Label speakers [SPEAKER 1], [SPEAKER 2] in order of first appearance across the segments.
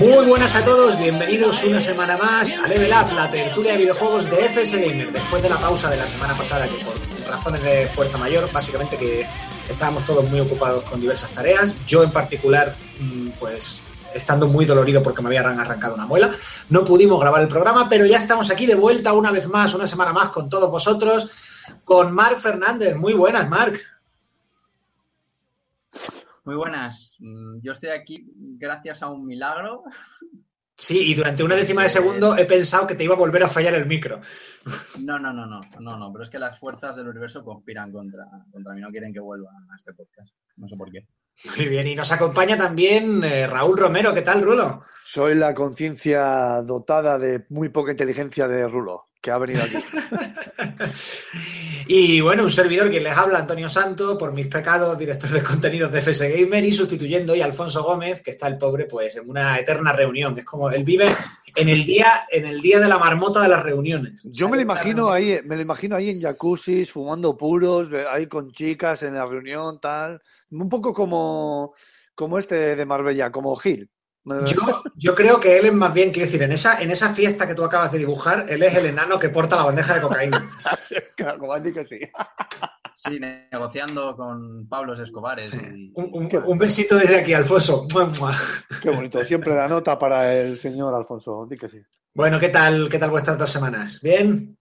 [SPEAKER 1] Muy buenas a todos, bienvenidos una semana más a Level Up, la tertulia de videojuegos de FS Gamer, después de la pausa de la semana pasada que por razones de fuerza mayor, básicamente que estábamos todos muy ocupados con diversas tareas, yo en particular mm, pues estando muy dolorido porque me habían arrancado una muela, no pudimos grabar el programa, pero ya estamos aquí de vuelta una vez más, una semana más con todos vosotros, con Marc Fernández, muy buenas Marc.
[SPEAKER 2] Muy buenas. Mm, yo estoy aquí gracias a un milagro.
[SPEAKER 1] Sí, y durante una décima de segundo he pensado que te iba a volver a fallar el micro.
[SPEAKER 2] No, no, no, no, no, no, pero es que las fuerzas del universo conspiran contra, contra mí, no quieren que vuelva a este podcast. No sé por qué.
[SPEAKER 1] Muy bien, y nos acompaña también eh, Raúl Romero. ¿Qué tal, Rulo?
[SPEAKER 3] Soy la conciencia dotada de muy poca inteligencia de Rulo, que ha venido aquí.
[SPEAKER 1] y bueno, un servidor que les habla, Antonio Santo, por mis pecados, director de contenidos de FS Gamer y sustituyendo hoy a Alfonso Gómez, que está el pobre, pues en una eterna reunión. Es como él vive en el día, en el día de la marmota de las reuniones.
[SPEAKER 3] Yo me lo imagino ahí, me lo imagino ahí en jacuzzi, fumando puros, ahí con chicas en la reunión, tal. Un poco como, como este de Marbella, como Gil.
[SPEAKER 1] Yo, yo, creo que él es más bien, quiero decir, en esa, en esa fiesta que tú acabas de dibujar, él es el enano que porta la bandeja de cocaína.
[SPEAKER 3] que sí.
[SPEAKER 2] Sí, negociando con Pablos Escobares.
[SPEAKER 1] Un, besito desde aquí, Alfonso.
[SPEAKER 3] Qué bonito, siempre la nota para el señor Alfonso, di que sí.
[SPEAKER 1] Bueno, ¿qué tal, qué tal vuestras dos semanas? ¿Bien?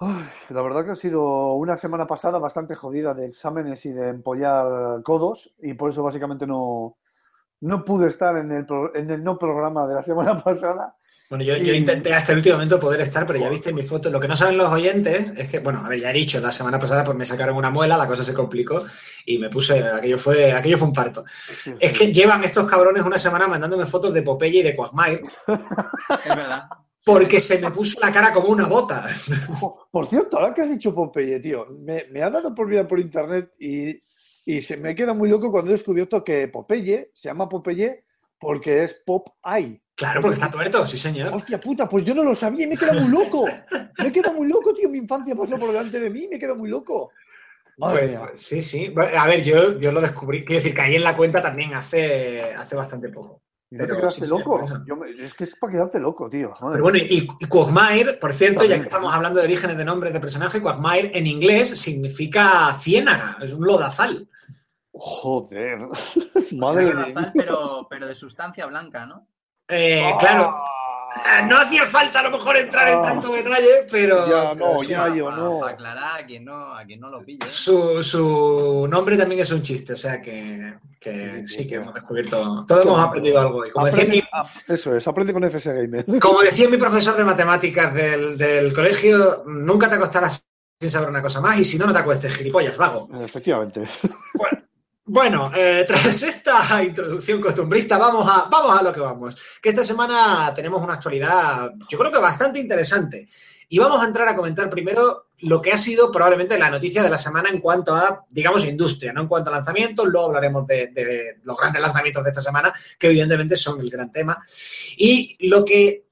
[SPEAKER 3] la verdad que ha sido una semana pasada bastante jodida de exámenes y de empollar codos y por eso básicamente no, no pude estar en el, en el no programa de la semana pasada
[SPEAKER 1] bueno, yo, intenté hasta el último momento poder estar, pero ya viste mi foto. Lo que no saben los oyentes es que, bueno, a ver, ya he dicho, la semana pasada pues me sacaron una muela, la cosa se complicó y me puse, aquello fue, aquello fue un parto. es que llevan estos cabrones una semana mandándome fotos de Popeye y de Quagmire.
[SPEAKER 2] es verdad.
[SPEAKER 1] Porque se me puso la cara como una bota.
[SPEAKER 3] Por cierto, ahora que has dicho Popeye, tío, me, me ha dado por vida por internet y, y se me queda muy loco cuando he descubierto que Popeye se llama Popeye porque es Pop Eye.
[SPEAKER 1] Claro, porque está tuerto, sí, señor.
[SPEAKER 3] Hostia puta, pues yo no lo sabía y me he quedado muy loco. Me he quedado muy loco, tío. Mi infancia pasó por delante de mí me he quedado muy loco.
[SPEAKER 1] Pues, pues, sí, sí. A ver, yo, yo lo descubrí, quiero decir, caí en la cuenta también hace, hace bastante poco.
[SPEAKER 3] ¿No te quedaste loco? es que es para quedarte loco, tío.
[SPEAKER 1] Pero bueno, y, y Quagmire, por cierto, ya que estamos hablando de orígenes de nombres de personaje, Quagmire en inglés significa ciénaga, es un lodazal.
[SPEAKER 3] Joder.
[SPEAKER 2] Madre mía. Pero, pero de sustancia blanca, ¿no?
[SPEAKER 1] Eh, claro. Ah, no hacía falta a lo mejor entrar en ah. tanto detalle, pero.
[SPEAKER 3] Ya, no, ya, yo no.
[SPEAKER 2] Para aclarar a quien no, a quien no lo pille.
[SPEAKER 1] Su, su nombre también es un chiste, o sea que, que sí, que hemos descubierto. Todos hemos aprendido algo. Y como decía mi,
[SPEAKER 3] eso es, aprende con FS Gamer.
[SPEAKER 1] Como decía mi profesor de matemáticas del, del colegio, nunca te acostarás sin saber una cosa más y si no, no te acuestes, gilipollas, vago.
[SPEAKER 3] Efectivamente.
[SPEAKER 1] Bueno. Bueno, eh, tras esta introducción costumbrista, vamos a, vamos a lo que vamos. Que esta semana tenemos una actualidad, yo creo que bastante interesante. Y vamos a entrar a comentar primero lo que ha sido probablemente la noticia de la semana en cuanto a, digamos, industria, no en cuanto a lanzamientos. Luego hablaremos de, los grandes lanzamientos de esta semana, que evidentemente son el gran tema. Y lo que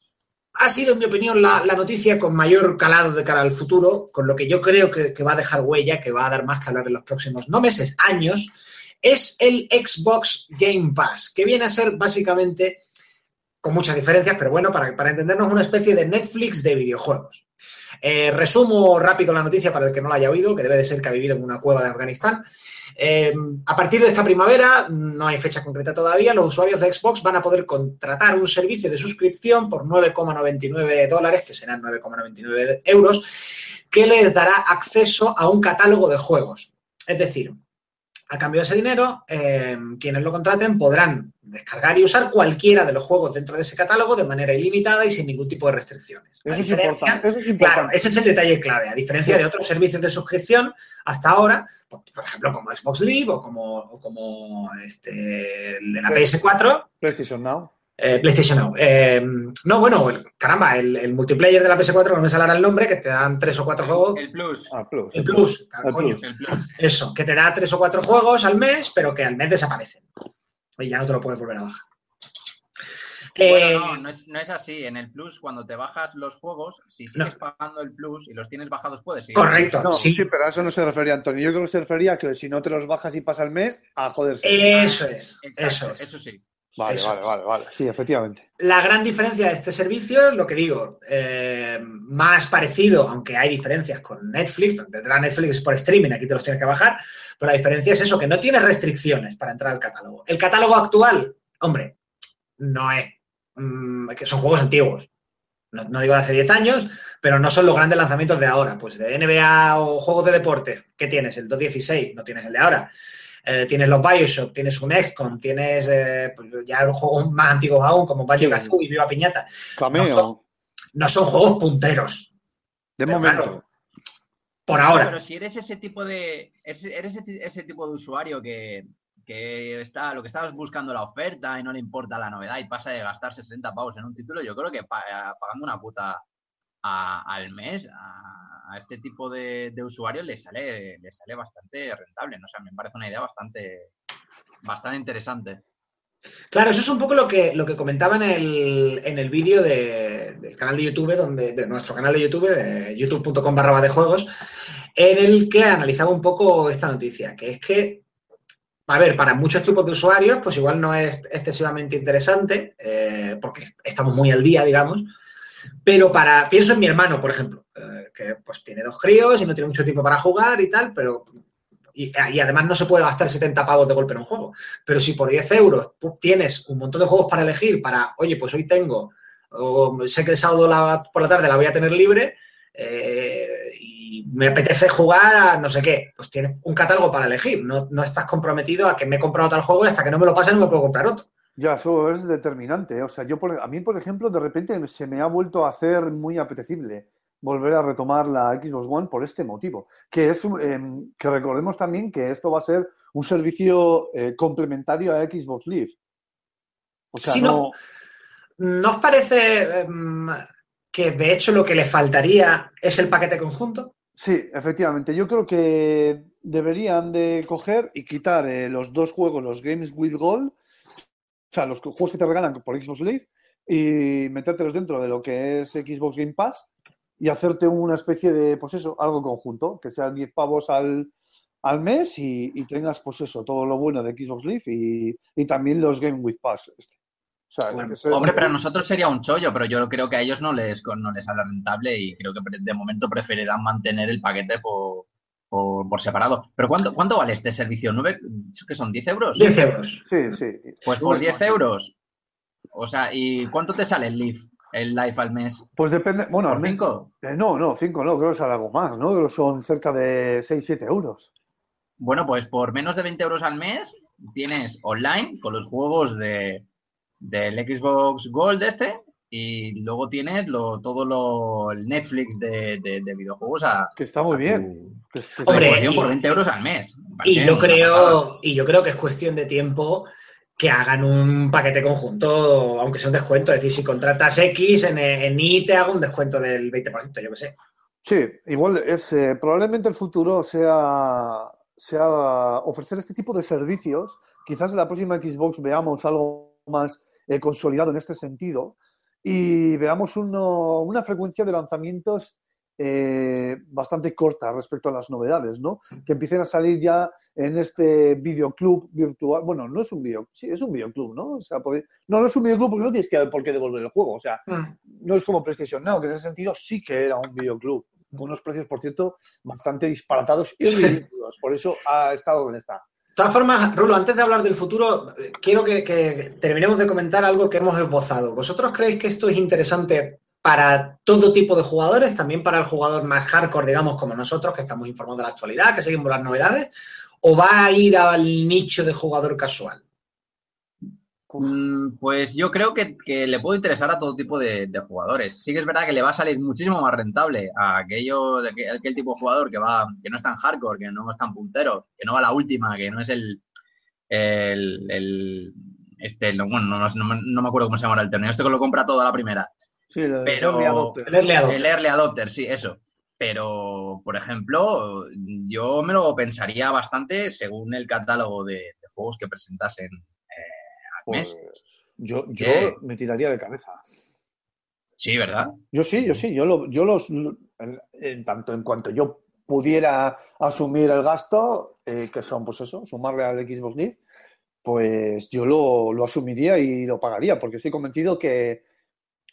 [SPEAKER 1] ha sido, en mi opinión, la, noticia con mayor calado de cara al futuro, con lo que yo creo que, que va a dejar huella, que va a dar más que hablar en los próximos, no meses, años es el Xbox Game Pass, que viene a ser básicamente, con muchas diferencias, pero bueno, para, para entendernos, una especie de Netflix de videojuegos. Eh, resumo rápido la noticia para el que no la haya oído, que debe de ser que ha vivido en una cueva de Afganistán. Eh, a partir de esta primavera, no hay fecha concreta todavía, los usuarios de Xbox van a poder contratar un servicio de suscripción por 9,99 dólares, que serán 9,99 euros, que les dará acceso a un catálogo de juegos. Es decir, a cambio de ese dinero, eh, quienes lo contraten podrán descargar y usar cualquiera de los juegos dentro de ese catálogo de manera ilimitada y sin ningún tipo de restricciones.
[SPEAKER 3] Eso, es importante,
[SPEAKER 1] Claro, ese es el detalle clave. A diferencia de otros servicios de suscripción, hasta ahora, por ejemplo, como Xbox Live o como, como este, el de la PS4.
[SPEAKER 3] PlayStation Now.
[SPEAKER 1] Eh, PlayStation Now. Eh, no, bueno, caramba, el, multiplayer de la PS4, no me sale el nombre, que te dan tres o cuatro juegos.
[SPEAKER 2] El Plus.
[SPEAKER 1] Ah, el Plus. Eso, que te da tres o cuatro juegos al mes, pero que al mes desaparecen. Y ya no te lo puedes volver a bajar.
[SPEAKER 2] Bueno, no, no es, así. En el Plus, cuando te bajas los juegos, si sigues pagando el Plus y los tienes bajados, puedes seguir.
[SPEAKER 1] Correcto,
[SPEAKER 3] sí. pero a eso no se refería Antonio. Yo creo que se refería a que si no te los bajas y pasa el mes, a joderse.
[SPEAKER 1] Eso es. eso es.
[SPEAKER 2] Eso sí.
[SPEAKER 3] Vale, vale, vale, vale. Sí, efectivamente.
[SPEAKER 1] La gran diferencia de este servicio es lo que digo, eh, más parecido, aunque hay diferencias con Netflix, tendrá Netflix por streaming, aquí te los tienes que bajar, pero la diferencia es eso, que no tienes restricciones para entrar al catálogo. El catálogo actual, hombre, no es, mm, que son juegos antiguos. No, no, digo de hace 10 años, pero no son los grandes lanzamientos de ahora. Pues de NBA o juegos de deporte, ¿qué tienes? El 2.16, no tienes el de ahora. Eh, tienes los Bioshock, tienes un XCOM, tienes eh, pues ya juegos más antiguos aún, como Banjo Kazooie y Viva Piñata. No son, juegos punteros.
[SPEAKER 3] De momento.
[SPEAKER 1] por ahora.
[SPEAKER 2] Pero si eres ese tipo de. Eres ese tipo de usuario que, está, lo que estabas buscando la oferta y no le importa la novedad y pasa de gastar 60 pavos en un título, yo creo que pagando una puta al mes, a este tipo de, usuarios le sale, le sale bastante rentable. ¿no? O sea, me parece una idea bastante, bastante interesante.
[SPEAKER 1] Claro, eso es un poco lo que, lo que comentaba en el, en el vídeo del canal de YouTube, donde, de nuestro canal de YouTube, de youtube.com barra de juegos, en el que analizaba un poco esta noticia, que es que, a ver, para muchos tipos de usuarios, pues igual no es excesivamente interesante, eh, porque estamos muy al día, digamos, pero para, pienso en mi hermano, por ejemplo, que pues tiene dos críos y no tiene mucho tiempo para jugar y tal, pero y, además no se puede gastar 70 pavos de golpe en un juego. Pero si por 10 euros tienes un montón de juegos para elegir, para, oye, pues hoy tengo, o sé que el sábado por la tarde la voy a tener libre eh, y me apetece jugar a no sé qué, pues tienes un catálogo para elegir. No, no estás comprometido a que me he comprado tal juego y hasta que no me lo pasen no me puedo comprar otro.
[SPEAKER 3] Ya, eso es determinante. O sea, yo a mí, por ejemplo, de repente se me ha vuelto a hacer muy apetecible volver a retomar la Xbox One por este motivo. Que es em, que recordemos también que esto va a ser un servicio eh, complementario a Xbox Live.
[SPEAKER 1] O sea, no... no... os parece em, que de hecho lo que le faltaría es el paquete conjunto?
[SPEAKER 3] Sí, efectivamente. Yo creo que deberían de coger y quitar eh, los dos juegos, los Games with Gold o sea, los juegos que te regalan por Xbox Live y metértelos dentro de lo que es Xbox Game Pass y hacerte una especie de, pues eso, algo conjunto, que sean 10 pavos al, mes y, tengas, pues eso, todo lo bueno de Xbox Live y, también los Game with Pass. Este.
[SPEAKER 2] hombre, para nosotros sería un chollo, pero yo creo que a ellos no les, no les sale rentable y creo que de momento preferirán mantener el paquete por, por, separado. ¿Pero cuánto, cuánto vale este servicio? ¿Nueve, ¿Qué son? ¿10 euros?
[SPEAKER 1] 10 euros.
[SPEAKER 3] Sí, sí.
[SPEAKER 2] Pues por 10 euros. O sea, ¿y cuánto te sale el Live, el Live al mes?
[SPEAKER 3] Pues depende. Bueno, al 5? Eh, no, no, 5 no, creo que sale algo más, ¿no? Son cerca de 6, 7 euros.
[SPEAKER 2] Bueno, pues por menos de 20 euros al mes tienes online con los juegos de, del Xbox Gold este y luego tienes lo, todo lo, el Netflix de, videojuegos a,
[SPEAKER 3] que está muy bien
[SPEAKER 1] Hombre,
[SPEAKER 2] por 20 euros al mes
[SPEAKER 1] y yo creo y yo creo que es cuestión de tiempo que hagan un paquete conjunto aunque sea un descuento. Es decir si contratas X en, en I te hago un descuento del 20% yo qué sé.
[SPEAKER 3] Sí igual es eh, probablemente el futuro sea sea ofrecer este tipo de servicios. Quizás en la próxima Xbox veamos algo más eh, consolidado en este sentido y veamos una frecuencia de lanzamientos eh, bastante corta respecto a las novedades, ¿no? Que empiecen a salir ya en este videoclub virtual. Bueno, no es un video, sí, es un videoclub, ¿no? O sea, no, no es un videoclub porque no tienes que por qué devolver el juego. O sea, mm. no es como PlayStation Now, que en ese sentido sí que era un videoclub. Con unos precios, por cierto, bastante disparatados y ridículos. Por eso ha estado donde está.
[SPEAKER 1] De todas formas, Rulo, antes de hablar del futuro, quiero que, terminemos de comentar algo que hemos esbozado. ¿Vosotros creéis que esto es interesante para todo tipo de jugadores, también para el jugador más hardcore, digamos, como nosotros, que estamos informados de la actualidad, que seguimos las novedades, o va a ir al nicho de jugador casual?
[SPEAKER 2] Mm, pues yo creo que, le puede interesar a todo tipo de, jugadores. Sí que es verdad que le va a salir muchísimo más rentable a aquello, aquel tipo de jugador que va, que no es tan hardcore, que no es tan puntero, que no va a la última, que no es el, el, este, bueno, no, me acuerdo cómo se llama el torneo, este que lo compra todo a la primera.
[SPEAKER 3] Sí, el
[SPEAKER 2] pero,
[SPEAKER 3] early adopter.
[SPEAKER 1] El early adopter.
[SPEAKER 2] El early adopter, sí, eso. Pero, por ejemplo, yo me lo pensaría bastante según el catálogo de, de juegos que presentasen eh, al mes.
[SPEAKER 3] Pues, yo yo
[SPEAKER 2] ¿Qué?
[SPEAKER 3] me tiraría de cabeza.
[SPEAKER 2] Sí, ¿verdad?
[SPEAKER 3] Yo sí, yo sí, yo, lo- yo los, en, en tanto en cuanto yo pudiera asumir el gasto, eh, que son pues eso, sumarle al Xbox Live, pues yo lo, lo asumiría y lo pagaría, porque estoy convencido que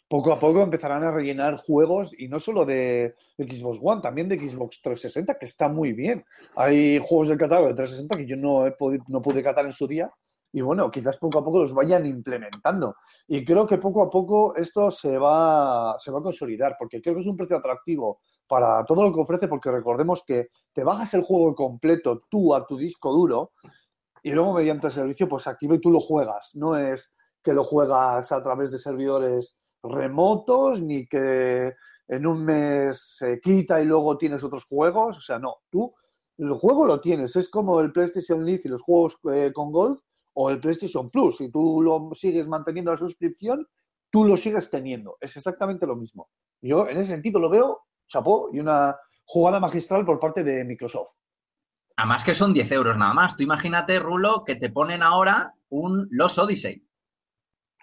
[SPEAKER 3] poco a poco empezarán a rellenar juegos y no solo de Xbox One, también de Xbox 360, que está muy bien. Hay juegos del catálogo de 360 que yo no, he no pude catar en su día y bueno, quizás poco a poco los vayan implementando. Y creo que poco a poco esto se va, se va a consolidar, porque creo que es un precio atractivo para todo lo que ofrece, porque recordemos que te bajas el juego completo tú a tu disco duro y luego mediante el servicio pues y tú lo juegas. No es que lo juegas a través de servidores remotos ni que en un mes se quita y luego tienes otros juegos. O sea, no, tú el juego lo tienes. Es como el PlayStation Live y los juegos eh, con Golf o el PlayStation Plus. Si tú lo sigues manteniendo la suscripción, tú lo sigues teniendo. Es exactamente lo mismo. Yo en ese sentido lo veo chapó y una jugada magistral por parte de Microsoft.
[SPEAKER 2] Además que son 10 euros nada más. Tú imagínate, Rulo, que te ponen ahora un Los Odyssey.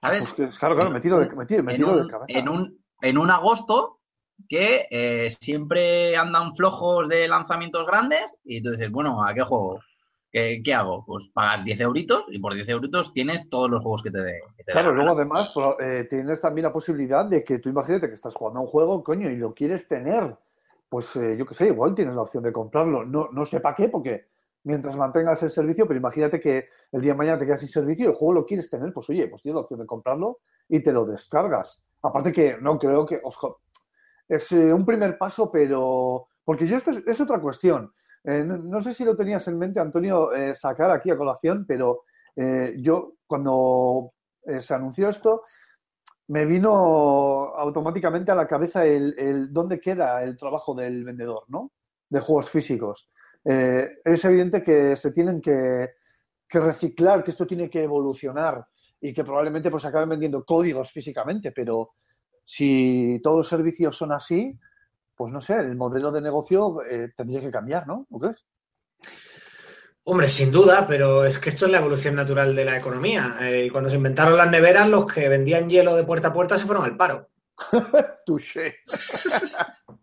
[SPEAKER 2] ¿Sabes?
[SPEAKER 3] Pues claro, claro, me tiro de, me tiro, me
[SPEAKER 2] en,
[SPEAKER 3] de
[SPEAKER 2] un,
[SPEAKER 3] cabeza.
[SPEAKER 2] en, un, en un agosto que eh, siempre andan flojos de lanzamientos grandes y tú dices, bueno, ¿a qué juego? ¿Qué, qué hago? Pues pagas 10 euritos y por 10 euritos tienes todos los juegos que te dé.
[SPEAKER 3] Claro,
[SPEAKER 2] la
[SPEAKER 3] luego además pro- eh, tienes también la posibilidad de que tú imagínate que estás jugando a un juego, coño, y lo quieres tener. Pues eh, yo qué sé, igual tienes la opción de comprarlo. No, no sé para qué, porque mientras mantengas el servicio, pero imagínate que el día de mañana te quedas sin servicio y el juego lo quieres tener, pues oye, pues tienes la opción de comprarlo y te lo descargas. Aparte que no creo que, ojo, es eh, un primer paso, pero porque yo esto es, otra cuestión. Eh, no, sé si lo tenías en mente, Antonio, eh, sacar aquí a colación, pero yo cuando se anunció esto, me vino automáticamente a la cabeza el, el dónde queda el trabajo del vendedor, ¿no? De juegos físicos. Eh, es evidente que se tienen que, que reciclar, que esto tiene que evolucionar y que probablemente pues acaben vendiendo códigos físicamente, pero si todos los servicios son así, pues no sé, el modelo de negocio eh, tendría que cambiar, ¿no? ¿No crees?
[SPEAKER 1] Hombre, sin duda, pero es que esto es la evolución natural de la economía. Eh, cuando se inventaron las neveras, los que vendían hielo de puerta a puerta se fueron al paro.
[SPEAKER 3] Touché.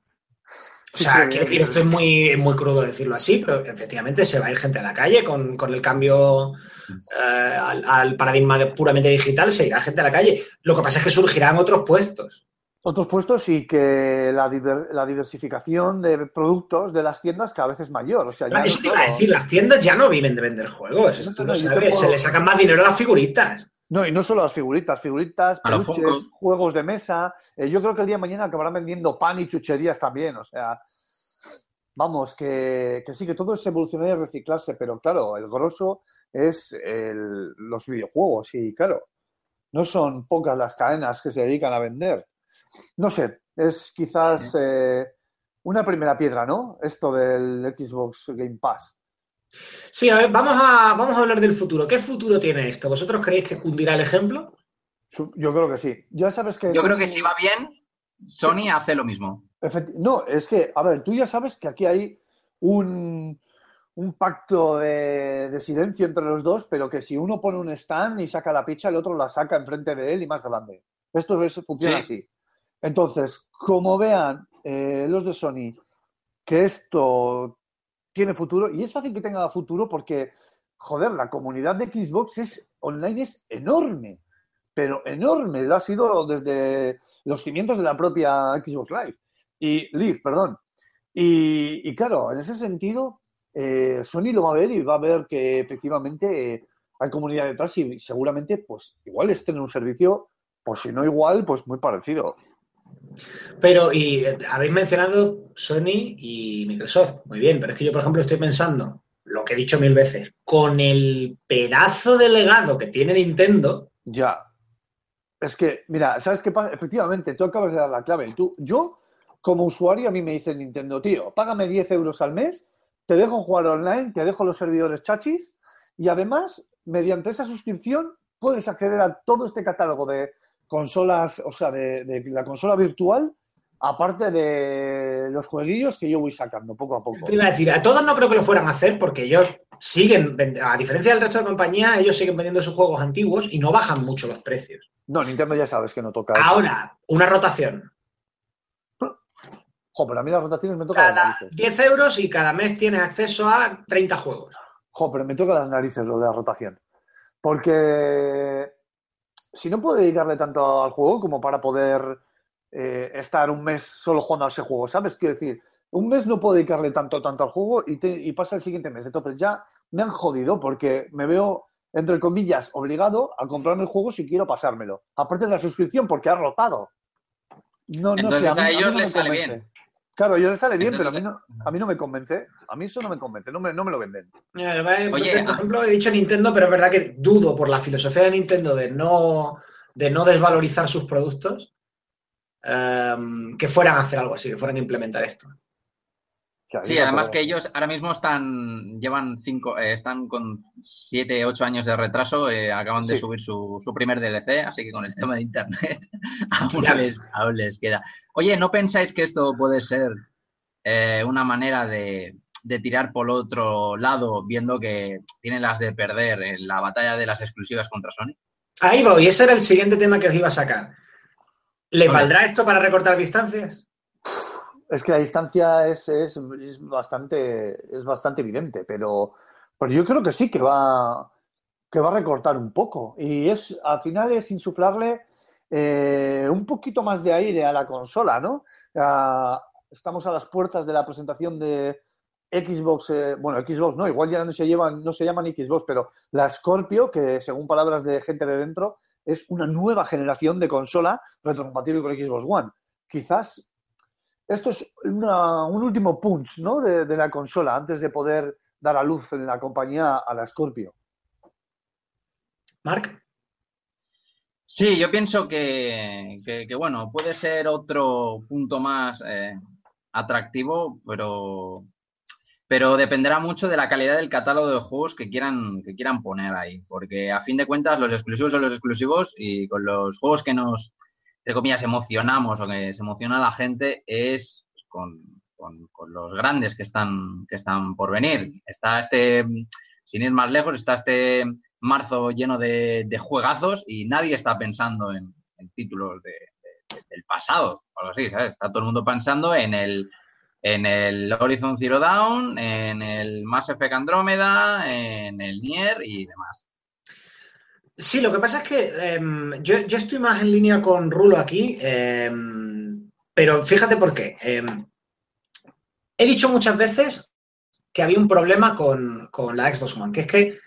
[SPEAKER 1] O sea, quiero decir, esto es muy, muy crudo decirlo así, pero efectivamente se va a ir gente a la calle con, con el cambio eh, al, al paradigma de puramente digital, se irá gente a la calle. Lo que pasa es que surgirán otros puestos.
[SPEAKER 3] Otros puestos y que la, diver- la diversificación de productos de las tiendas cada vez es mayor. O sea, ya
[SPEAKER 1] Claro,
[SPEAKER 3] no
[SPEAKER 1] eso te iba a decir, las tiendas ya no viven de vender juegos, eso
[SPEAKER 3] No,
[SPEAKER 1] tú
[SPEAKER 3] no,
[SPEAKER 1] lo sabes, se le sacan más dinero a las figuritas.
[SPEAKER 3] No, y no solo las figuritas, figuritas, peluches, juegos de mesa. Eh, yo creo que el día de mañana acabarán vendiendo pan y chucherías también. O sea, vamos, que, que sí, que todo es evolucionar y reciclarse, pero claro, el grosso es el- los videojuegos y claro, no son pocas las cadenas que se dedican a vender. No sé, es quizás eh, una primera piedra, ¿no? Esto del Xbox Game Pass.
[SPEAKER 1] Sí, a ver, vamos a, vamos a hablar del futuro. ¿Qué futuro tiene esto? ¿Vosotros creéis que cundirá el ejemplo?
[SPEAKER 3] Yo creo que sí. Ya sabes que...
[SPEAKER 2] Yo creo que si va bien, Sony hace lo mismo.
[SPEAKER 3] Efecti- No, es que, a ver, tú ya sabes que aquí hay un, un pacto de, de silencio entre los dos, pero que si uno pone un stand y saca la picha, el otro la saca enfrente de él y más grande. Esto es, funciona
[SPEAKER 2] Sí.
[SPEAKER 3] así. Entonces, como vean eh, los de Sony que esto tiene futuro, y es fácil que tenga futuro porque, joder, la comunidad de Xbox es, online es enorme, pero enorme, lo ha sido desde los cimientos de la propia Xbox Live y Live, perdón. Y, claro, en ese sentido, eh, Sony lo va a ver y va a ver que efectivamente eh, hay comunidad detrás y seguramente, pues igual es tener un servicio, pues si no igual, pues muy parecido.
[SPEAKER 1] Pero, y eh, habéis mencionado Sony y Microsoft. Muy bien, pero es que yo, por ejemplo, estoy pensando, lo que he dicho mil veces, con el pedazo de legado que tiene Nintendo,
[SPEAKER 3] Ya. Es que, mira, ¿sabes qué pasa? Efectivamente, tú acabas de dar la clave. Tú, yo, como usuario, a mí me dice Nintendo, tío, págame 10 euros al mes, te dejo jugar online, te dejo los servidores chachis y además, mediante esa suscripción, puedes acceder a todo este catálogo de consolas, o sea, de, de la consola virtual, aparte de los jueguillos que yo voy sacando poco a poco.
[SPEAKER 1] Te iba a decir, a todos no creo que lo fueran a hacer porque ellos siguen, a diferencia del resto de compañías, ellos siguen vendiendo sus juegos antiguos y no bajan mucho los precios.
[SPEAKER 3] No, Nintendo ya sabes que no toca. eso.
[SPEAKER 1] Ahora, una rotación.
[SPEAKER 3] Jo, pero a mí las rotaciones me tocan las
[SPEAKER 1] Cada
[SPEAKER 3] narices.
[SPEAKER 1] 10 euros y cada mes tienes acceso a 30 juegos.
[SPEAKER 3] Jo, pero me toca las narices lo de la rotación. Porque si no puedo dedicarle tanto al juego como para poder eh, estar un mes solo jugando a ese juego, ¿sabes? Quiero decir, un mes no puedo dedicarle tanto, tanto al juego y, te- y pasa el siguiente mes. Entonces ya me han jodido porque me veo, entre comillas, obligado a comprarme el juego si quiero pasármelo. Aparte de la suscripción, porque ha rotado. No, no
[SPEAKER 2] Entonces,
[SPEAKER 3] sé,
[SPEAKER 2] a
[SPEAKER 3] mí-
[SPEAKER 2] ellos
[SPEAKER 3] no
[SPEAKER 2] les sale bien.
[SPEAKER 3] Claro, ellos les sale bien,
[SPEAKER 2] Entonces,
[SPEAKER 3] pero a mí, no, a mí no me convence. A mí eso no me convence, no me, no me lo venden.
[SPEAKER 2] Oye,
[SPEAKER 1] por
[SPEAKER 2] ah.
[SPEAKER 1] ejemplo, he dicho Nintendo, pero es verdad que dudo por la filosofía de Nintendo de no, de no desvalorizar sus productos, em, que fueran a hacer algo así, que fueran a implementar esto.
[SPEAKER 2] Sí, además que ellos ahora mismo están, llevan cinco, eh, están con siete, ocho años de retraso, eh, acaban de subir su, su primer DLC, así que con el tema de internet aún, les, aún les queda. Oye, ¿no pensáis que esto puede ser eh, una manera de, de tirar por otro lado, viendo que tienen las de perder en la batalla de las exclusivas contra Sony?
[SPEAKER 1] Ahí voy, ese era el siguiente tema que os iba a sacar. ¿Le valdrá esto para recortar distancias?
[SPEAKER 3] Es que la distancia es, es, bastante, es bastante evidente, pero, yo creo que sí que va, que va a recortar un poco. Y es, al final es insuflarle eh, un poquito más de aire a la consola, ¿no? Estamos a las puertas de la presentación de Xbox, eh, bueno, Xbox no, igual ya no se llevan, no se llaman Xbox, pero la Scorpio, que según palabras de gente de dentro, es una nueva generación de consola retrocompatible con Xbox One. Quizás esto es una- un último punch ¿no? de, de la consola antes de poder dar a luz en la compañía a la Scorpio.
[SPEAKER 1] Marc,
[SPEAKER 2] Sí, yo pienso que, que- que, bueno, puede ser otro punto más eh, atractivo, pero, pero dependerá mucho de la calidad del catálogo de juegos que quieran, que quieran poner ahí. Porque a fin de cuentas, los exclusivos son los exclusivos y con los juegos que nos, entre comillas, emocionamos o que se emociona la gente es con, con- con los grandes que están, que están por venir. Está este, sin ir más lejos, está este marzo lleno de, juegazos y nadie está pensando en, títulos de- del pasado o algo así, ¿sabes? Está todo el mundo pensando en el, en el Horizon Zero Dawn, en el Mass Effect Andrómeda, en el Nier y demás.
[SPEAKER 1] Sí, lo que pasa es que em, yo, yo estoy más en línea con Rulo aquí, em, pero fíjate por qué. Em, he dicho muchas veces que había un problema con, con la Xbox One, que es que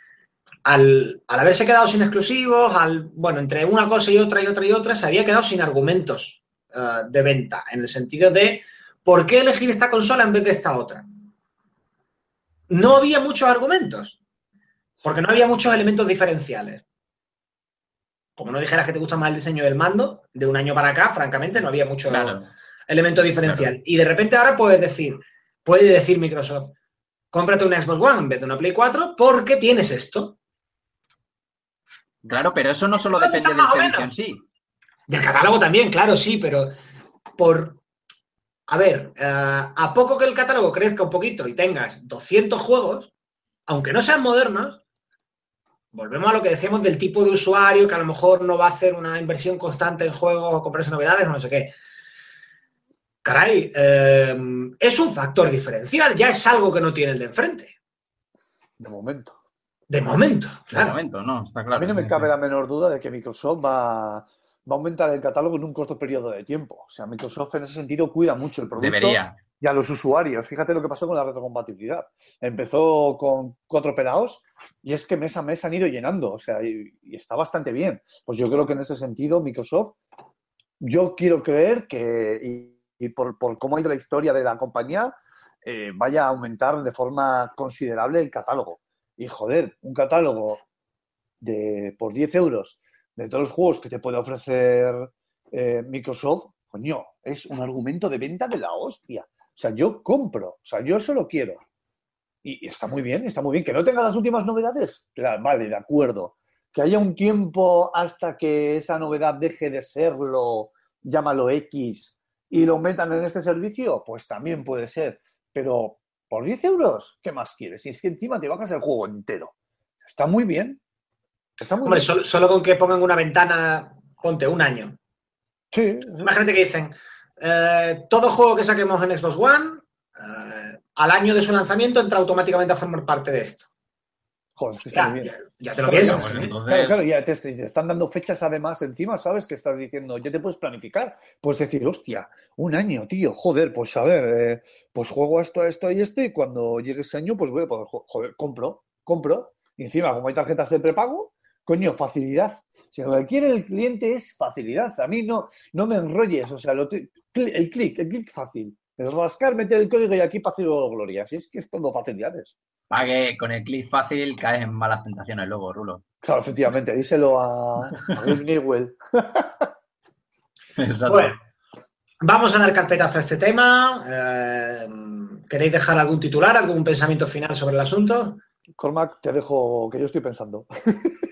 [SPEAKER 1] al, al haberse quedado sin exclusivos, al, bueno, entre una cosa y otra y otra y otra, se había quedado sin argumentos eh, de venta, en el sentido de ¿por qué elegir esta consola en vez de esta otra? No había muchos argumentos, porque no había muchos elementos diferenciales como no dijeras que te gusta más el diseño del mando, de un año para acá, francamente, no había mucho
[SPEAKER 2] Claro.
[SPEAKER 1] elemento diferencial. Y de repente ahora puedes decir, puede decir Microsoft, cómprate una Xbox One en vez de una Play 4 porque tienes esto.
[SPEAKER 2] Claro, pero eso no solo
[SPEAKER 1] ¿Dónde
[SPEAKER 2] depende del servicio en sí.
[SPEAKER 1] Del catálogo también, claro, sí, pero por... A ver, eh, a poco que el catálogo crezca un poquito y tengas 200 juegos, aunque no sean modernos, volvemos a lo que decíamos del tipo de usuario que a lo mejor no va a hacer una inversión constante en juegos o comprarse novedades o no sé qué. Caray, eh, es un factor diferencial, ya es algo que no tiene el de enfrente.
[SPEAKER 3] De momento.
[SPEAKER 1] De momento,
[SPEAKER 2] De
[SPEAKER 1] claro.
[SPEAKER 2] momento, no, está claro.
[SPEAKER 3] a mí no me cabe la menor duda de que Microsoft va, va a aumentar el catálogo en un corto periodo de tiempo. O sea, Microsoft en ese sentido cuida mucho el producto
[SPEAKER 2] Debería.
[SPEAKER 3] y a los usuarios. Fíjate lo que pasó con la retrocompatibilidad. Empezó con cuatro pelados y es que mes a mes han ido llenando. O sea, y, está bastante bien. Pues yo creo que en ese sentido Microsoft, yo quiero creer que, y, y por, por cómo ha ido la historia de la compañía, eh, vaya a aumentar de forma considerable el catálogo. Y joder, un catálogo de por 10 euros de todos los juegos que te puede ofrecer eh, Microsoft, coño, es un argumento de venta de la hostia. O sea, yo compro, o sea, yo eso lo quiero. Y, y está muy bien, está muy bien. Que no tenga las últimas novedades, claro, vale, de acuerdo. que haya un tiempo hasta que esa novedad deje de serlo, llámalo X, y lo metan en este servicio, pues también puede ser. Pero por 10 euros, ¿qué más quieres? Y es que encima te bajas el juego entero. Está muy bien. Está muy
[SPEAKER 1] Hombre,
[SPEAKER 3] bien.
[SPEAKER 1] solo, solo con que pongan una ventana, ponte un año.
[SPEAKER 3] Sí,
[SPEAKER 1] Imagínate que dicen, eh, todo juego que saquemos en Xbox One, al año de su lanzamiento entra automáticamente a formar parte de esto.
[SPEAKER 3] joder, es que está
[SPEAKER 1] Ya,
[SPEAKER 3] muy bien.
[SPEAKER 1] ya- ya te lo piensas. ¿eh?
[SPEAKER 2] entonces-
[SPEAKER 3] Claro, claro, ya te, te están dando fechas además encima, ¿sabes? Que estás diciendo, ya te puedes planificar. Puedes decir, hostia, un año, tío, joder, pues a ver, eh, pues juego esto, esto y esto, y cuando llegue ese año, pues voy a poder, jo- joder, compro, compro. Y encima, como hay tarjetas de prepago, coño, facilidad. Si lo que quiere el cliente es facilidad. A mí no, no me enrolles, o sea, lo el clic, el clic fácil. El rascar, meter el código y aquí fácil o gloria. Si es que es todo facilidades.
[SPEAKER 2] Para que con el clic fácil caes en malas tentaciones luego, Rulo.
[SPEAKER 3] Claro, efectivamente, díselo a, a Newell.
[SPEAKER 2] Exacto.
[SPEAKER 1] Bueno, vamos a dar carpetazo a este tema. Eh, ¿Queréis dejar algún titular, algún pensamiento final sobre el asunto?
[SPEAKER 3] Cormac, te dejo que yo estoy pensando.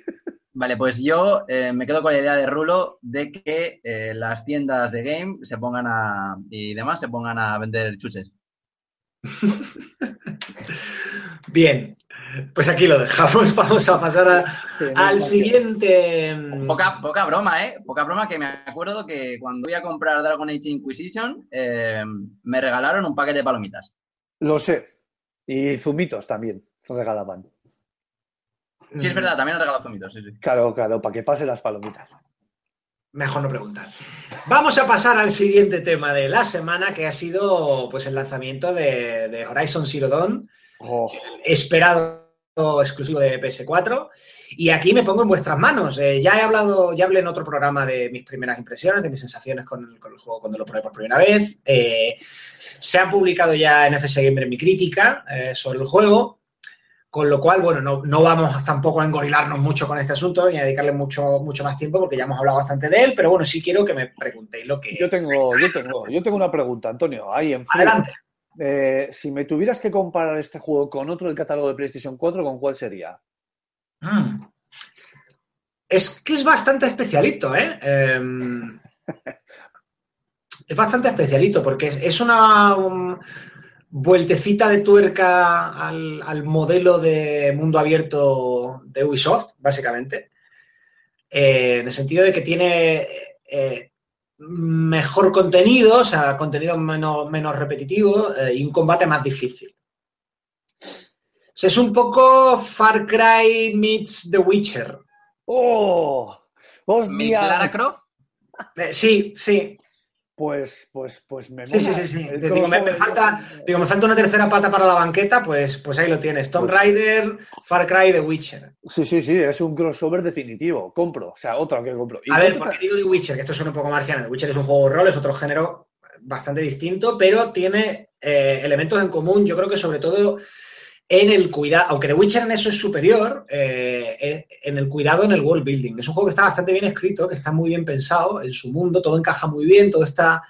[SPEAKER 2] Vale, pues yo eh, me quedo con la idea de Rulo de que eh, las tiendas de game se pongan a y demás se pongan a vender chuches.
[SPEAKER 1] Bien, pues aquí lo dejamos. Vamos a pasar a- al siguiente.
[SPEAKER 2] Poca, poca broma, ¿eh? Poca broma que me acuerdo que cuando voy a comprar Dragon Age Inquisition eh, me regalaron un paquete de palomitas.
[SPEAKER 3] Lo sé. Y zumitos también regalaban.
[SPEAKER 2] Sí, es verdad, también he regalado zumitos, sí, sí.
[SPEAKER 3] Claro, claro, para que pase las palomitas.
[SPEAKER 1] Mejor no preguntar. Vamos a pasar al siguiente tema de la semana, que ha sido pues el lanzamiento de, de Horizon Zero Dawn,
[SPEAKER 3] Oh,
[SPEAKER 1] esperado exclusivo de PS4. Y aquí me pongo en vuestras manos. Eh, ya he hablado, ya hablé en otro programa de mis primeras impresiones, de mis sensaciones con el, con el juego cuando lo probé por primera vez. Eh, se ha publicado ya en FS Gamer mi crítica eh, sobre el juego. Con lo cual, bueno, no, no vamos tampoco a engorilarnos mucho con este asunto ni a dedicarle mucho, mucho más tiempo porque ya hemos hablado bastante de él, pero bueno, sí quiero que me preguntéis lo que...
[SPEAKER 3] yo tengo, yo tengo, yo tengo una pregunta, Antonio. Ahí en.
[SPEAKER 1] Adelante.
[SPEAKER 3] Eh, si me tuvieras que comparar este juego con otro del catálogo de PlayStation 4, ¿con cuál sería?
[SPEAKER 1] Mm. Es que es bastante especialito, ¿eh? Em, es bastante especialito porque es, es una vueltecita de tuerca al, al modelo de mundo abierto de Ubisoft, básicamente. Eh, en el sentido de que tiene eh, mejor contenido, o sea, contenido menos, menos repetitivo eh, y un combate más difícil. O sea, es un poco Far Cry meets The Witcher.
[SPEAKER 3] ¡Oh!
[SPEAKER 2] ¿Mi Lara
[SPEAKER 3] ¡Hostia!
[SPEAKER 2] Croft?
[SPEAKER 1] Eh, sí, sí.
[SPEAKER 3] Pues, pues, pues me
[SPEAKER 1] Sí, sí,
[SPEAKER 3] mola.
[SPEAKER 1] sí, sí.
[SPEAKER 3] El
[SPEAKER 1] Te digo, me, falta, digo, me falta una tercera pata para la banqueta, pues, pues ahí lo tienes. Tomb
[SPEAKER 3] Pues-
[SPEAKER 1] Raider, Far Cry, The Witcher.
[SPEAKER 3] Sí, sí, sí, es un crossover definitivo. Compro, o sea, otro que compro. ¿Y
[SPEAKER 1] A ver, ¿por qué digo The Witcher? Que esto suena un poco marciano. The Witcher es un juego de rol, es otro género bastante distinto, pero tiene eh, elementos en común, yo creo que sobre todo en el cuidado, aunque The Witcher en eso es superior, eh, en el cuidado en el world building. Es un juego que está bastante bien escrito, que está muy bien pensado en su mundo, todo encaja muy bien, todo está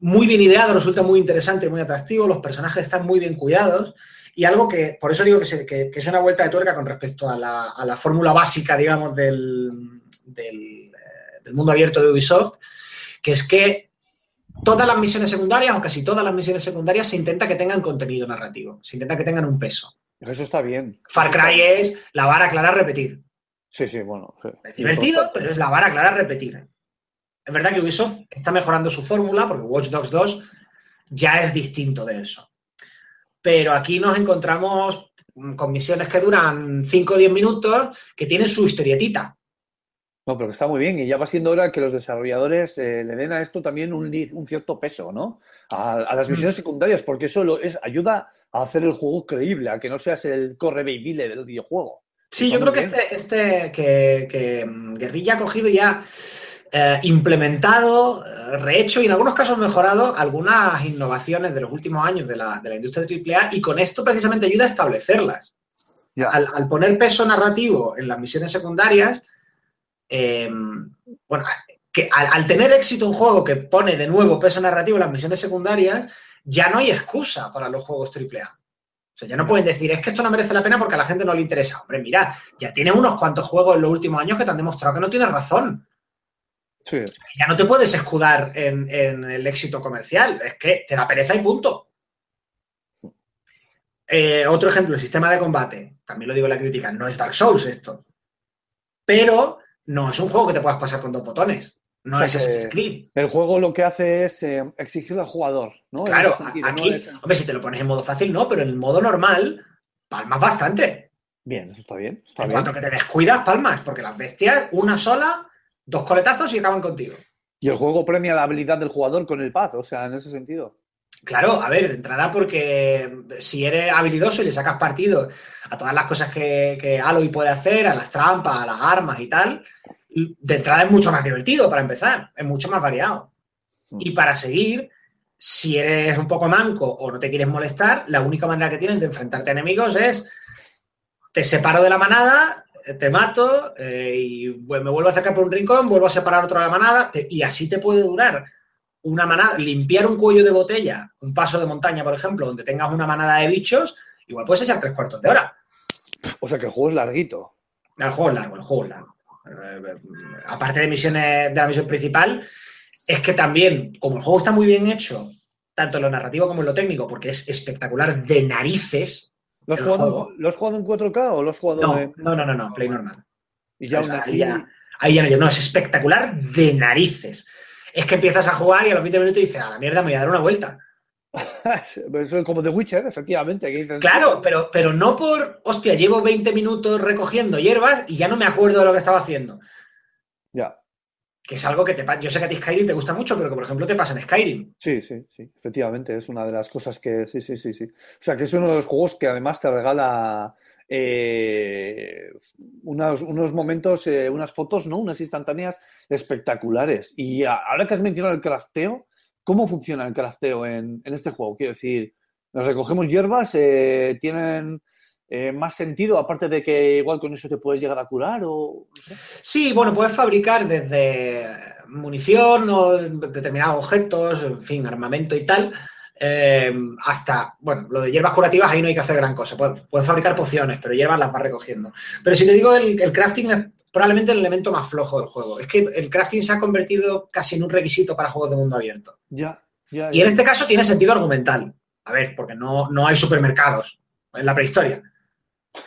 [SPEAKER 1] muy bien ideado, resulta muy interesante, muy atractivo, los personajes están muy bien cuidados y algo que, por eso digo que, es una vuelta de tuerca con respecto a la, fórmula básica, digamos, eh, del mundo abierto de Ubisoft, que es que todas las misiones secundarias o casi todas las misiones secundarias se intenta que tengan contenido narrativo, se intenta que tengan un peso.
[SPEAKER 3] Eso está bien.
[SPEAKER 1] Far Cry es la vara clara repetir.
[SPEAKER 3] Sí, sí, bueno. sí.
[SPEAKER 1] Es divertido, pero es la vara clara repetir. Es verdad que Ubisoft está mejorando su fórmula porque Watch Dogs 2 ya es distinto de eso. Pero aquí nos encontramos con misiones que duran 5 o 10 minutos que tienen su historietita.
[SPEAKER 3] No, pero que está muy bien y ya va siendo hora que los desarrolladores eh, le den a esto también un, un cierto peso, ¿no? A, a las misiones secundarias, porque eso lo es, ayuda a hacer el juego creíble, a que no seas el corre baby del videojuego.
[SPEAKER 1] Sí, yo creo que este, este que, que, mm, Guerrilla ha cogido ya eh, implementado, eh, rehecho y en algunos casos mejorado algunas innovaciones de los últimos años de la, de la industria AAA y con esto precisamente ayuda a establecerlas. Al poner peso narrativo en las misiones secundarias, eh, bueno, que al, al tener éxito un juego que pone de nuevo peso narrativo en las misiones secundarias, ya no hay excusa para los juegos AAA. O sea, ya no pueden decir, es que esto no merece la pena porque a la gente no le interesa. Hombre, mira, ya tienes unos cuantos juegos en los últimos años que te han demostrado que no tienes razón.
[SPEAKER 3] Sí.
[SPEAKER 1] Ya no te puedes escudar en, en el éxito comercial. Es que te da pereza y punto. Eh, otro ejemplo, el sistema de combate. También lo digo en la crítica, no es Dark Souls esto. Pero no es un juego que te puedas pasar con dos botones. No
[SPEAKER 3] O sea
[SPEAKER 1] es Assassin's Creed.
[SPEAKER 3] El juego lo que hace es eh, exigir al jugador, ¿no?
[SPEAKER 1] Claro,
[SPEAKER 3] sentido,
[SPEAKER 1] aquí,
[SPEAKER 3] ¿no? Es-
[SPEAKER 1] hombre, si te lo pones en modo fácil, no, pero en el modo normal, palmas bastante.
[SPEAKER 3] Bien, eso está bien. Está
[SPEAKER 1] En
[SPEAKER 3] bien.
[SPEAKER 1] cuanto que te descuidas, palmas, porque las bestias, una sola, dos coletazos y acaban contigo.
[SPEAKER 3] Y el juego premia la habilidad del jugador con el paz, o sea, en ese sentido.
[SPEAKER 1] Claro, a ver, de entrada porque si eres habilidoso y le sacas partido a todas las cosas que, que Aloy puede hacer, a las trampas, a las armas y tal, de entrada es mucho más divertido para empezar, es mucho más variado. Y para seguir, si eres un poco manco o no te quieres molestar, la única manera que tienes de enfrentarte a enemigos es te separo de la manada, eh, te mato eh, y me vuelvo a acercar por un rincón, vuelvo a separar otro de la manada te- y así te puede durar una manada, limpiar un cuello de botella, un paso de montaña, por ejemplo, donde tengas una manada de bichos, igual puedes echar tres cuartos de hora.
[SPEAKER 3] O sea que el juego es larguito.
[SPEAKER 1] El juego es largo, el juego es largo. Eh, aparte de misiones de la misión principal, es que también, como el juego está muy bien hecho, tanto en lo narrativo como en lo técnico, porque es espectacular de narices.
[SPEAKER 3] ¿Lo has, jugado, ¿Lo has jugado en 4K o lo has jugado
[SPEAKER 1] No,
[SPEAKER 3] en.?
[SPEAKER 1] no, no, no, no, play normal.
[SPEAKER 3] Y ya
[SPEAKER 1] O
[SPEAKER 3] aún
[SPEAKER 1] sea,
[SPEAKER 3] así.
[SPEAKER 1] ahí, ya, ahí ya no, no, es espectacular de narices. Es que empiezas a jugar y a los 20 minutos dices, a la mierda, me voy a dar una vuelta.
[SPEAKER 3] Eso es como The Witcher, efectivamente. Que dices,
[SPEAKER 1] Claro, pero, pero no por, hostia, llevo 20 minutos recogiendo hierbas y ya no me acuerdo de lo que estaba haciendo.
[SPEAKER 3] Ya.
[SPEAKER 1] Que es algo que te pasa. Yo sé que a ti Skyrim te gusta mucho, pero que por ejemplo te pasa en Skyrim.
[SPEAKER 3] Sí, sí, sí. Efectivamente, es una de las cosas que. Sí, sí, sí, sí. O sea, que es uno de los juegos que además te regala. Eh, unos, momentos, eh, unas fotos, ¿no? Unas instantáneas espectaculares. Y ahora que has mencionado el crafteo, ¿cómo funciona el crafteo en, en este juego? Quiero decir, nos recogemos hierbas, eh, tienen eh, más sentido, aparte de que igual con eso te puedes llegar a curar o.
[SPEAKER 1] Sí, bueno, puedes fabricar desde munición o determinados objetos, en fin, armamento y tal, eh, hasta, bueno, lo de hierbas curativas ahí no hay que hacer gran cosa. Puedes, fabricar pociones, pero hierbas las vas recogiendo. Pero si te digo, el, el crafting es probablemente el elemento más flojo del juego. Es que el crafting se ha convertido casi en un requisito para juegos de mundo abierto.
[SPEAKER 3] Ya, ya.
[SPEAKER 1] Y en este caso tiene sentido argumental. A ver, porque no, no hay supermercados en la prehistoria.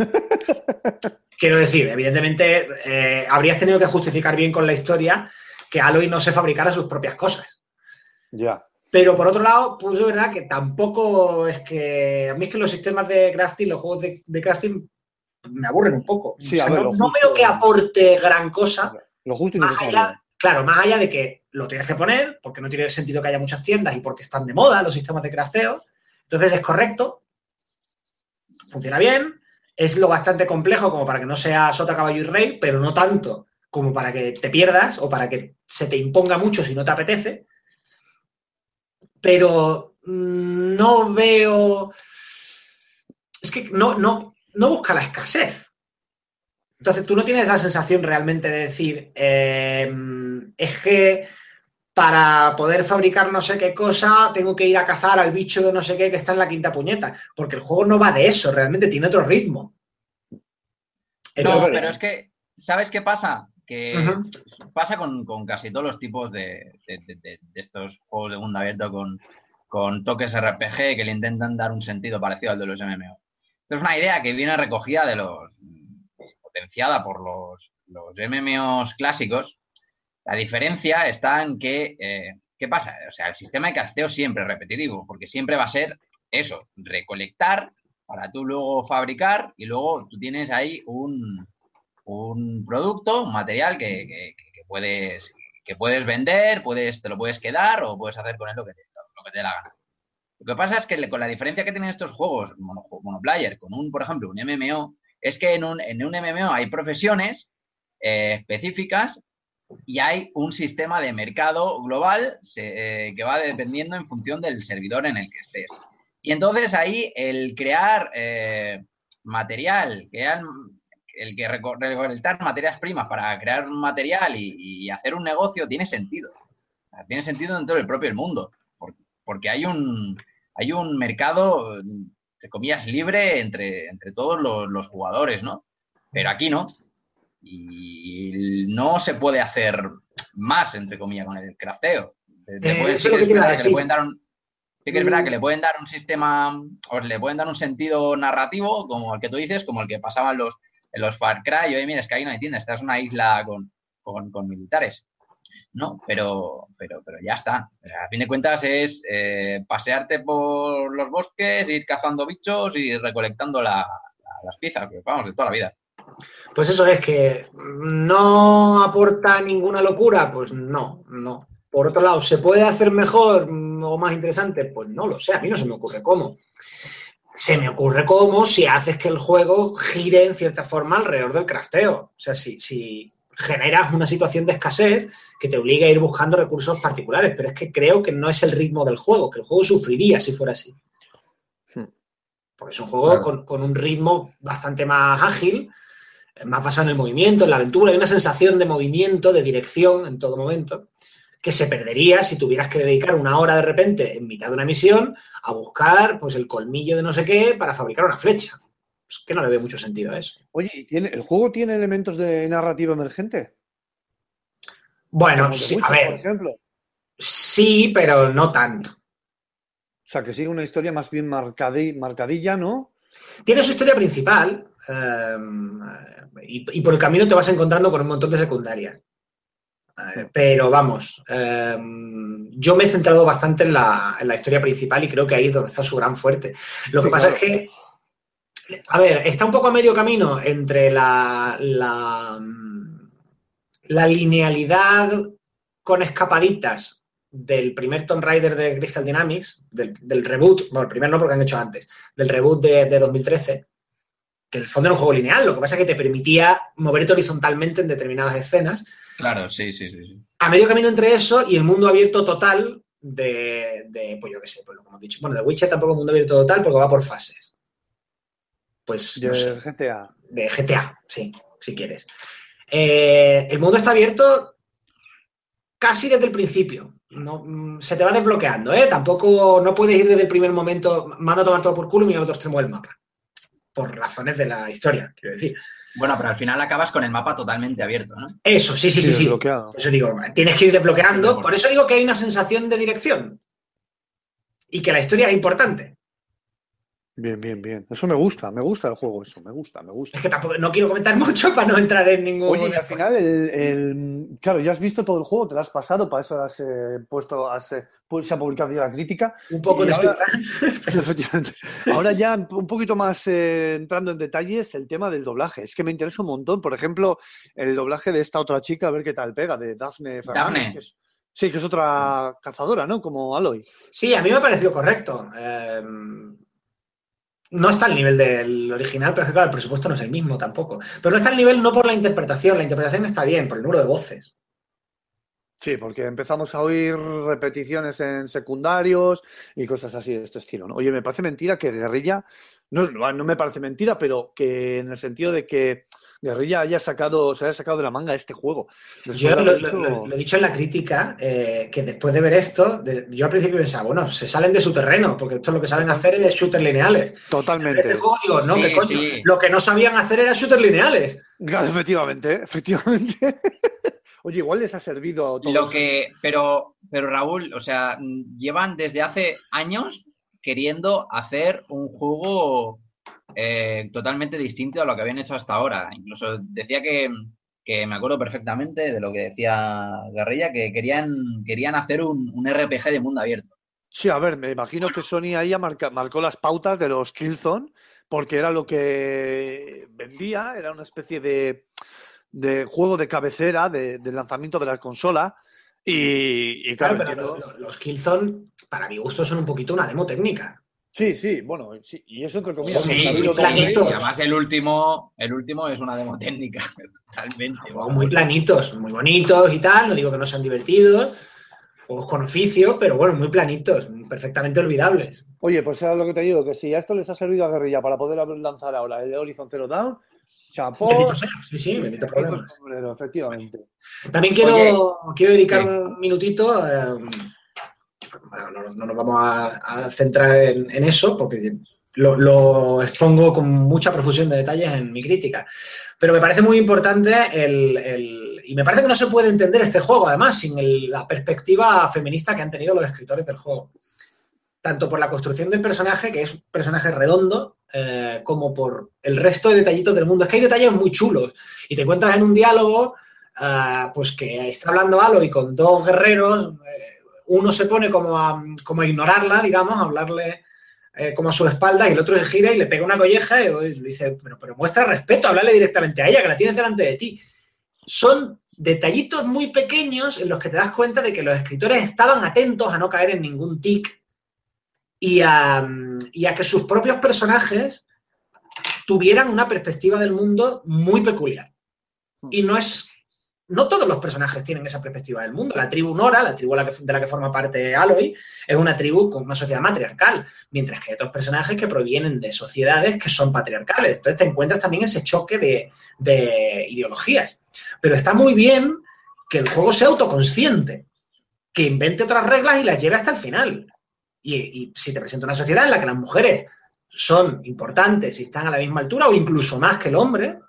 [SPEAKER 1] Quiero decir, evidentemente, eh, habrías tenido que justificar bien con la historia que Aloy no se fabricara sus propias cosas.
[SPEAKER 3] Ya.
[SPEAKER 1] Pero por otro lado, pues es verdad que tampoco es que. A mí es que los sistemas de crafting, los juegos de, de crafting, me aburren un poco.
[SPEAKER 3] Sí, a ver,
[SPEAKER 1] no, no veo que aporte gran cosa.
[SPEAKER 3] Lo justo y
[SPEAKER 1] Más
[SPEAKER 3] necesario.
[SPEAKER 1] allá, claro, más allá de que lo tienes que poner, porque no tiene sentido que haya muchas tiendas y porque están de moda los sistemas de crafteo. Entonces es correcto, funciona bien, es lo bastante complejo como para que no sea sota, caballo y rey, pero no tanto como para que te pierdas o para que se te imponga mucho si no te apetece. Pero mm, no veo. Es que no, no, no busca la escasez. Entonces tú no tienes la sensación realmente de decir, eh, es que para poder fabricar no sé qué cosa tengo que ir a cazar al bicho de no sé qué que está en la quinta puñeta. Porque el juego no va de eso, realmente tiene otro ritmo.
[SPEAKER 2] No, pero es que, ¿sabes qué pasa? Que
[SPEAKER 1] Ujú.
[SPEAKER 2] pasa con, con casi todos los tipos de, de- de- de- de estos juegos de mundo abierto con, con toques RPG que le intentan dar un sentido parecido al de los MMO. Esto es una idea que viene recogida de los potenciada por los, los MMOs clásicos. La diferencia está en que, eh, ¿qué pasa? O sea, el sistema de casteo siempre es repetitivo, porque siempre va a ser eso, recolectar para tú luego fabricar y luego tú tienes ahí un, un producto, un material que, que- que puedes, que puedes vender, puedes, te lo puedes quedar o puedes hacer con él lo que te, lo que te dé la gana. Lo que pasa es que con la diferencia que tienen estos juegos mono- monoplayer con un, por ejemplo, un MMO, es que en un, en un MMO hay profesiones eh, específicas y hay un sistema de mercado global se- eh, que va dependiendo en función del servidor en el que estés. Y entonces ahí el crear eh, material, crear, el que reco- recolectar materias primas para crear un material y, y hacer un negocio tiene sentido. Tiene sentido dentro del propio mundo, por- porque hay un, hay un mercado, entre comillas, libre entre, entre todos los, los jugadores, ¿no? Pero aquí no. Y no se puede hacer más, entre comillas, con el crafteo. Te- te
[SPEAKER 1] Eh,
[SPEAKER 2] pueden-
[SPEAKER 1] eso
[SPEAKER 2] sí
[SPEAKER 1] es
[SPEAKER 2] que es
[SPEAKER 1] que
[SPEAKER 2] verdad que le
[SPEAKER 1] decir.
[SPEAKER 2] pueden dar un, sí que es verdad que le pueden dar un sistema, o le pueden dar un sentido narrativo, como el que tú dices, como el que pasaban los, en los Far Cry. Oye, mira, es que ahí no hay tiendas, esta es una isla con, militares. No, pero, pero, pero ya está. A fin de cuentas es eh, pasearte por los bosques, ir cazando bichos y recolectando la- la- las piezas, que vamos, de toda la vida.
[SPEAKER 1] Pues eso es que no aporta ninguna locura, pues no, no. Por otro lado, ¿se puede hacer mejor o más interesante? Pues no lo sé, a mí no se me ocurre cómo. Se me ocurre cómo si haces que el juego gire en cierta forma alrededor del crafteo. O sea, si, si generas una situación de escasez que te obliga a ir buscando recursos particulares, pero es que creo que no es el ritmo del juego, que el juego sufriría si fuera así.
[SPEAKER 3] Hmm.
[SPEAKER 1] Porque es un juego
[SPEAKER 3] Claro.
[SPEAKER 1] con, con un ritmo bastante más ágil, más basado en el movimiento, en la aventura. Hay una sensación de movimiento, de dirección en todo momento, que se perdería si tuvieras que dedicar una hora de repente en mitad de una misión a buscar pues, el colmillo de no sé qué para fabricar una flecha. Es que no le veo mucho sentido a eso.
[SPEAKER 3] Oye, ¿y tiene, ¿el juego tiene elementos de narrativa emergente?
[SPEAKER 1] Bueno, sí, a ver,
[SPEAKER 3] Por ejemplo.
[SPEAKER 1] sí, pero no tanto.
[SPEAKER 3] O sea, que sigue una historia más bien marcadi- marcadilla, ¿no?
[SPEAKER 1] Tiene su historia principal eh, y, y por el camino te vas encontrando con un montón de secundarias. Eh, pero vamos, eh, yo me he centrado bastante en la, en la historia principal y creo que ahí es donde está su gran fuerte. Lo que
[SPEAKER 3] Sí,
[SPEAKER 1] pasa
[SPEAKER 3] claro.
[SPEAKER 1] es que, a ver, está un poco a medio camino entre la, la, la linealidad con escapaditas del primer Tomb Raider de Crystal Dynamics, del, del reboot, bueno, el primer no porque han hecho antes, del reboot de, de 2013, que el fondo era un juego lineal, lo que pasa es que te permitía moverte horizontalmente en determinadas escenas,
[SPEAKER 2] Claro, sí, sí, sí. sí.
[SPEAKER 1] a medio camino entre eso y el mundo abierto total de, de, pues yo qué sé, pues lo que hemos dicho. Bueno, de Witcher tampoco es mundo abierto total porque va por fases. Pues no sé,
[SPEAKER 3] De GTA.
[SPEAKER 1] de GTA, sí, si quieres. Eh, el mundo está abierto casi desde el principio. No, mm, se te va desbloqueando, ¿eh? Tampoco no puedes ir desde el primer momento, mando a tomar todo por culo y mirar al otro extremo del mapa. Por razones de la historia, quiero decir.
[SPEAKER 2] Bueno, pero al final acabas con el mapa totalmente abierto, ¿no?
[SPEAKER 1] Eso, sí, sí, sí, sí. Por eso digo, tienes que ir desbloqueando. Por eso digo que hay una sensación de dirección. Y que la historia es importante.
[SPEAKER 3] Bien, bien, bien. Eso me gusta, me gusta el juego, eso, me gusta, me gusta.
[SPEAKER 1] Es que tampoco no quiero comentar mucho para no entrar en ningún.
[SPEAKER 3] Oye, y al final, el, el- claro, ya has visto todo el juego, te lo has pasado, para eso has eh, puesto, has, eh, pues, se ha publicado ya la crítica.
[SPEAKER 1] un poco en
[SPEAKER 3] ahora-. Ahora ya un poquito más eh, entrando en detalles, el tema del doblaje. Es que me interesa un montón. Por ejemplo, el doblaje de esta otra chica, a ver qué tal pega, de Daphne Fernández.
[SPEAKER 2] Daphne.
[SPEAKER 3] que es- sí, que es otra cazadora, ¿no? Como Aloy.
[SPEAKER 1] Sí, a mí me ha parecido correcto. No está al nivel del original, pero es que claro, el presupuesto no es el mismo tampoco. Pero no está al nivel no por la interpretación, la interpretación está bien, por el número de voces.
[SPEAKER 3] Sí, porque empezamos a oír repeticiones en secundarios y cosas así de este estilo. ¿no? Oye, me parece mentira que Guerrilla, no no me parece mentira, pero que en el sentido de que Guerrilla haya sacado, se haya sacado de la manga este juego. Después
[SPEAKER 1] Yo lo,
[SPEAKER 3] haber
[SPEAKER 1] lo-
[SPEAKER 3] hecho-
[SPEAKER 1] lo- lo he dicho en la crítica, eh, que después de ver esto, de- yo al principio pensaba, bueno, se salen de su terreno, porque esto lo que saben hacer es shooters lineales. En
[SPEAKER 3] Totalmente.
[SPEAKER 1] este juego digo, no,
[SPEAKER 2] Sí,
[SPEAKER 1] que coño,
[SPEAKER 2] sí.
[SPEAKER 1] lo que no sabían hacer era shooters lineales.
[SPEAKER 3] Claro, efectivamente, efectivamente. Oye, igual les ha servido a todos.
[SPEAKER 2] Lo que, pero, pero Raúl, o sea, llevan desde hace años queriendo hacer un juego eh, totalmente distinto a lo que habían hecho hasta ahora. Incluso decía que, que me acuerdo perfectamente de lo que decía Guerrilla, que querían, querían hacer un, un RPG de mundo abierto.
[SPEAKER 3] Sí, a ver, me imagino que Sony ahí marca- marcó las pautas de los Killzone, porque era lo que vendía, era una especie de, de juego de cabecera de, de lanzamiento de la consola. Y, y
[SPEAKER 1] Claro,
[SPEAKER 3] claro,
[SPEAKER 1] pero
[SPEAKER 3] entiendo-
[SPEAKER 1] lo- lo- los Killzone, para mi gusto, son un poquito una demo técnica.
[SPEAKER 3] Sí, sí, bueno, sí, y eso entre comillas.
[SPEAKER 1] Sí, muy
[SPEAKER 3] todo
[SPEAKER 1] planito.
[SPEAKER 3] ello.
[SPEAKER 2] Y además el último, el último es una demo técnica, totalmente.
[SPEAKER 1] Juegos muy planitos, muy bonitos y tal, no digo que no sean divertidos, juegos con oficio, pero bueno, muy planitos, perfectamente olvidables.
[SPEAKER 3] Oye, pues era lo que te digo, que si a esto les ha servido a Guerrilla para poder lanzar ahora el Horizon Zero Dawn, chapó.
[SPEAKER 1] Bendito sea, sí, sí, bendito problema.
[SPEAKER 3] efectivamente.
[SPEAKER 1] También quiero, quiero dedicar
[SPEAKER 2] Sí.
[SPEAKER 1] un minutito, eh, no, no nos vamos a, centrar en, en eso, porque lo, expongo con mucha profusión de detalles en mi crítica. Pero me parece muy importante el, y me parece que no se puede entender este juego, además, sin la perspectiva feminista que han tenido los escritores del juego. Tanto por la construcción del personaje, que es un personaje redondo, eh, como por el resto de detallitos del mundo. Es que hay detalles muy chulos. Y te encuentras en un diálogo, eh, pues que está hablando Aloy con dos guerreros. Eh, uno se pone como a, como a ignorarla, digamos, a hablarle eh, como a su espalda y el otro se gira y le pega una colleja y le dice, pero, pero muestra respeto, háblale directamente a ella, que la tienes delante de ti. Son detallitos muy pequeños en los que te das cuenta de que los escritores estaban atentos a no caer en ningún tic y a, y a que sus propios personajes tuvieran una perspectiva del mundo muy peculiar. Y no es no todos los personajes tienen esa perspectiva del mundo. La tribu Nora, la tribu de la que forma parte Aloy, es una tribu con una sociedad matriarcal, mientras que hay otros personajes que provienen de sociedades que son patriarcales. Entonces te encuentras también ese choque de, ideologías. Pero está muy bien que el juego sea autoconsciente, que invente otras reglas y las lleve hasta el final. Y, si te presenta una sociedad en la que las mujeres son importantes y están a la misma altura o incluso más que el hombre,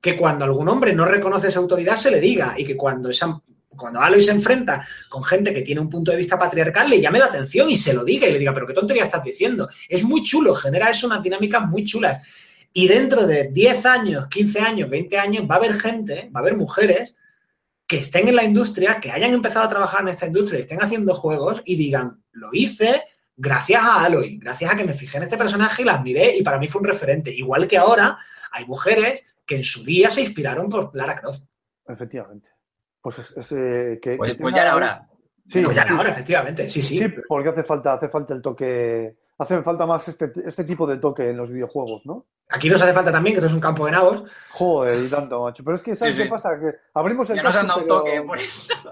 [SPEAKER 1] que cuando algún hombre no reconoce esa autoridad se le diga y que cuando, esa, cuando Aloy se enfrenta con gente que tiene un punto de vista patriarcal le llame la atención y se lo diga y le diga, pero qué tontería estás diciendo. Es muy chulo, genera eso unas dinámicas muy chulas. Y dentro de 10 años, 15 años, 20 años, va a haber gente, va a haber mujeres que estén en la industria, que hayan empezado a trabajar en esta industria y estén haciendo juegos y digan, lo hice gracias a Aloy, gracias a que me fijé en este personaje y la miré y para mí fue un referente. Igual que ahora hay mujeres que en su día se inspiraron por Lara Croft.
[SPEAKER 3] Efectivamente. Pues, es, eh, que,
[SPEAKER 2] pues, pues ya era hora.
[SPEAKER 1] Sí, pues ya era hora, efectivamente. Sí, sí. Sí,
[SPEAKER 3] porque hace falta, hace falta el toque. Hace falta más este, este, tipo de toque en los videojuegos, ¿no?
[SPEAKER 1] Aquí nos hace falta también, que esto es un campo de nabos.
[SPEAKER 3] Joder, y tanto, macho. Pero es que, ¿sabes qué pasa? Que abrimos el
[SPEAKER 2] ya casting. Nos han dado un toque, por eso.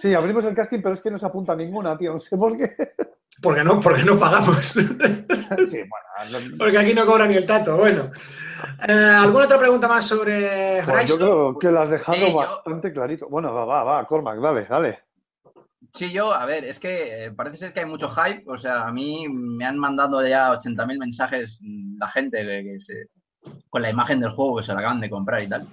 [SPEAKER 3] Sí, abrimos el casting, pero es que no se apunta ninguna, tío. No sé por qué.
[SPEAKER 1] Porque no, porque no pagamos. Sí, bueno, porque aquí no cobra ni el tato. Bueno. Eh, ¿Alguna otra pregunta más sobre
[SPEAKER 3] Horizon? yo creo que lo has dejado bastante clarito. Bueno, va, va, va, Cormac, dale, dale.
[SPEAKER 2] Sí, yo, a ver, es que eh, parece ser que hay mucho hype. O sea, a mí me han mandado ya 80.000 mensajes la gente con la imagen del juego que se la acaban de comprar y tal.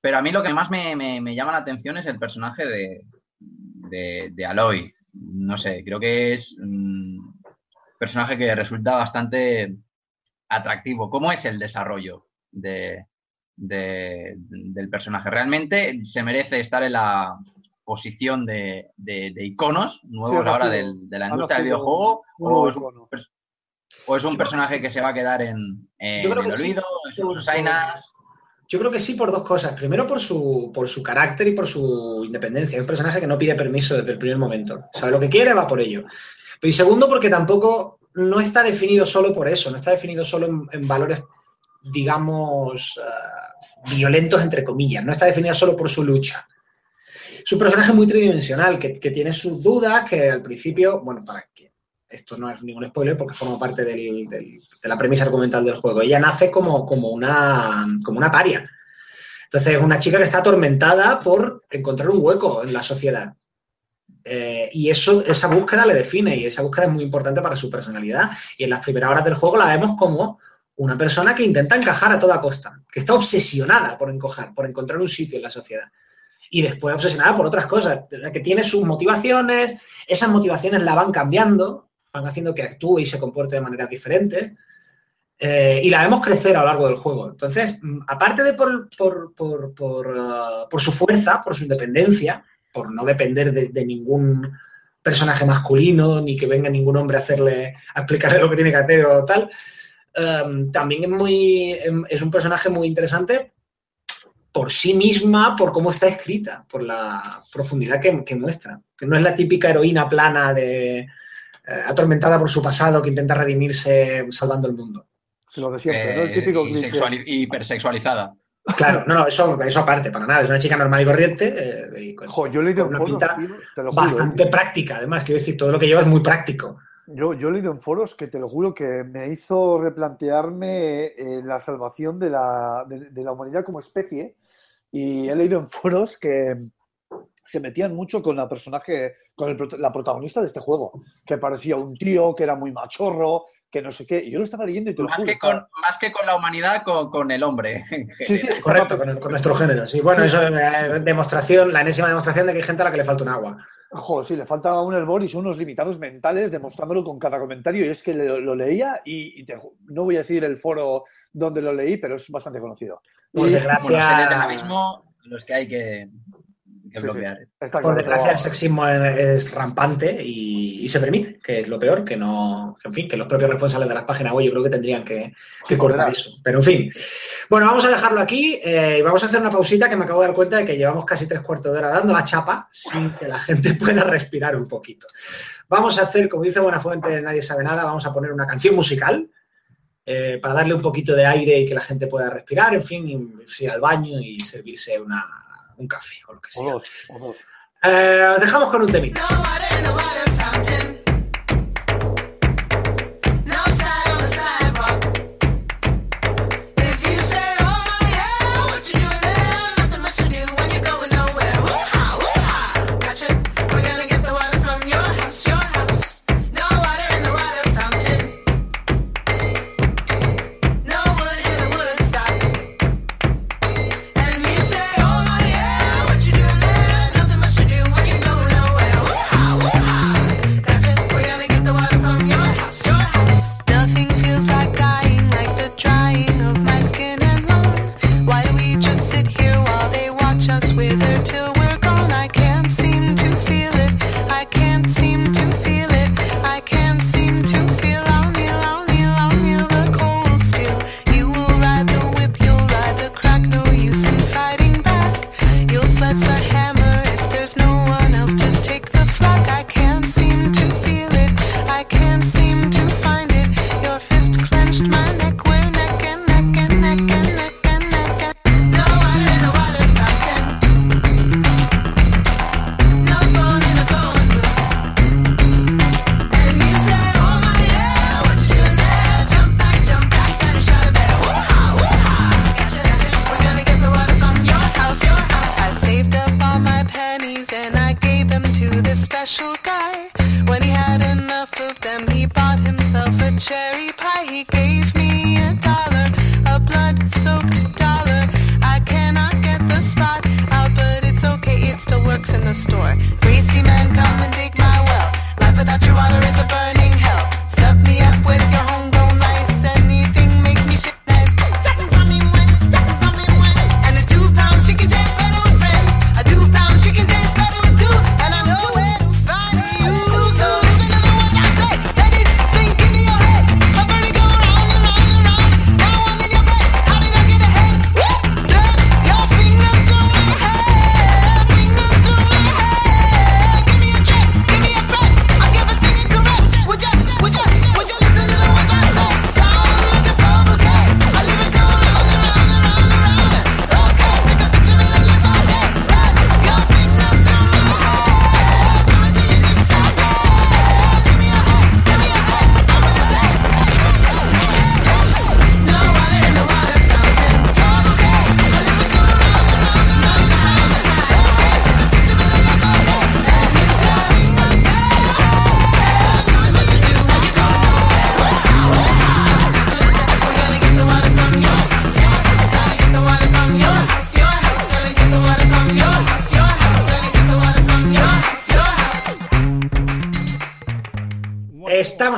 [SPEAKER 2] Pero a mí lo que más me, llama la atención es el personaje de, de, Aloy. No sé, creo que es un personaje que resulta bastante atractivo. ¿Cómo es el desarrollo de, del personaje? ¿Realmente se merece estar en la posición de, iconos nuevos ahora de la industria del videojuego? O es, un, personaje que se va a quedar en, el olvido, en sus ainas?
[SPEAKER 1] Yo creo que sí por dos cosas. Primero por su, por su carácter y por su independencia. Es un personaje que no pide permiso desde el primer momento. Sabe lo que quiere, va por ello. y segundo porque tampoco no está definido solo por eso, no está definido solo en, valores, digamos, eh, violentos, entre comillas, no está definido solo por su lucha. Es un personaje muy tridimensional, que, tiene sus dudas, que al principio, bueno, para que esto no es ningún spoiler porque forma parte de la premisa argumental del juego, ella nace como, como, una, como una paria. Entonces es una chica que está atormentada por encontrar un hueco en la sociedad. Eh, y eso, esa búsqueda le define y esa búsqueda es muy importante para su personalidad. Y en las primeras horas del juego la vemos como una persona que intenta encajar a toda costa, que está obsesionada por encojar, por encontrar un sitio en la sociedad. Y después obsesionada por otras cosas, que tiene sus motivaciones, esas motivaciones la van cambiando, van haciendo que actúe y se comporte de maneras diferentes. Eh, y la vemos crecer a lo largo del juego. Entonces, mm, aparte de por, por, por, uh, por su fuerza, por su independencia, por no depender de, ningún personaje masculino, ni que venga ningún hombre a hacerle, a explicarle lo que tiene que hacer o tal. Em, también es muy, es un personaje muy interesante por sí misma, por cómo está escrita, por la profundidad que, muestra. Que no es la típica heroína plana de eh, atormentada por su pasado que intenta redimirse salvando el mundo.
[SPEAKER 3] lo de siempre, ¿no? El típico
[SPEAKER 2] eh, hipersexualizada.
[SPEAKER 1] Claro, no, no, eso, eso aparte, para nada. Es una chica normal y corriente.
[SPEAKER 3] Eh, yo he leído en foros,
[SPEAKER 1] bastante práctica, además. Quiero decir, todo lo que lleva es muy práctico.
[SPEAKER 3] Yo, yo he leído en foros que te lo juro que me hizo replantearme eh, la salvación de la, de, la humanidad como especie. Y he leído en foros que se metían mucho con la personaje, con la protagonista de este juego, que parecía un tío, que era muy machorro, que no sé qué. Y yo lo estaba leyendo y te lo
[SPEAKER 2] Más
[SPEAKER 3] juro,
[SPEAKER 2] que,
[SPEAKER 3] estaba-
[SPEAKER 2] con, más que con la humanidad, con, con el hombre.
[SPEAKER 3] Sí, sí,
[SPEAKER 4] Correcto, con, el- con nuestro género. Sí, bueno, eso es eh, demostración, la enésima demostración de que hay gente a la que le falta un agua.
[SPEAKER 3] Joder, sí, le falta un hervor y son unos limitados mentales demostrándolo con cada comentario. Y es que lo, lo leía y, y te ju- no voy a decir el foro donde lo leí, pero es bastante conocido.
[SPEAKER 4] Por desgracia,
[SPEAKER 2] abismo, los que hay que,
[SPEAKER 3] Sí,
[SPEAKER 2] bloquear.
[SPEAKER 4] Por desgracia
[SPEAKER 3] pero-
[SPEAKER 4] el sexismo es, es rampante y, y se permite, que es lo peor, que no, en fin, que los propios responsables de las páginas web yo creo que tendrían que, cortar eso. Pero en fin. Bueno, vamos a dejarlo aquí eh, y vamos a hacer una pausita que me acabo de dar cuenta de que llevamos casi tres cuartos de hora dando la chapa sin que la gente pueda respirar un poquito. Vamos a hacer, como dice Buenafuente, nadie sabe nada, vamos a poner una canción musical eh, para darle un poquito de aire y que la gente pueda respirar, en fin, ir al baño y servirse una, un café o lo que
[SPEAKER 3] O
[SPEAKER 4] sea.
[SPEAKER 3] dos, o dos.
[SPEAKER 4] Eh, os dejamos con un temita.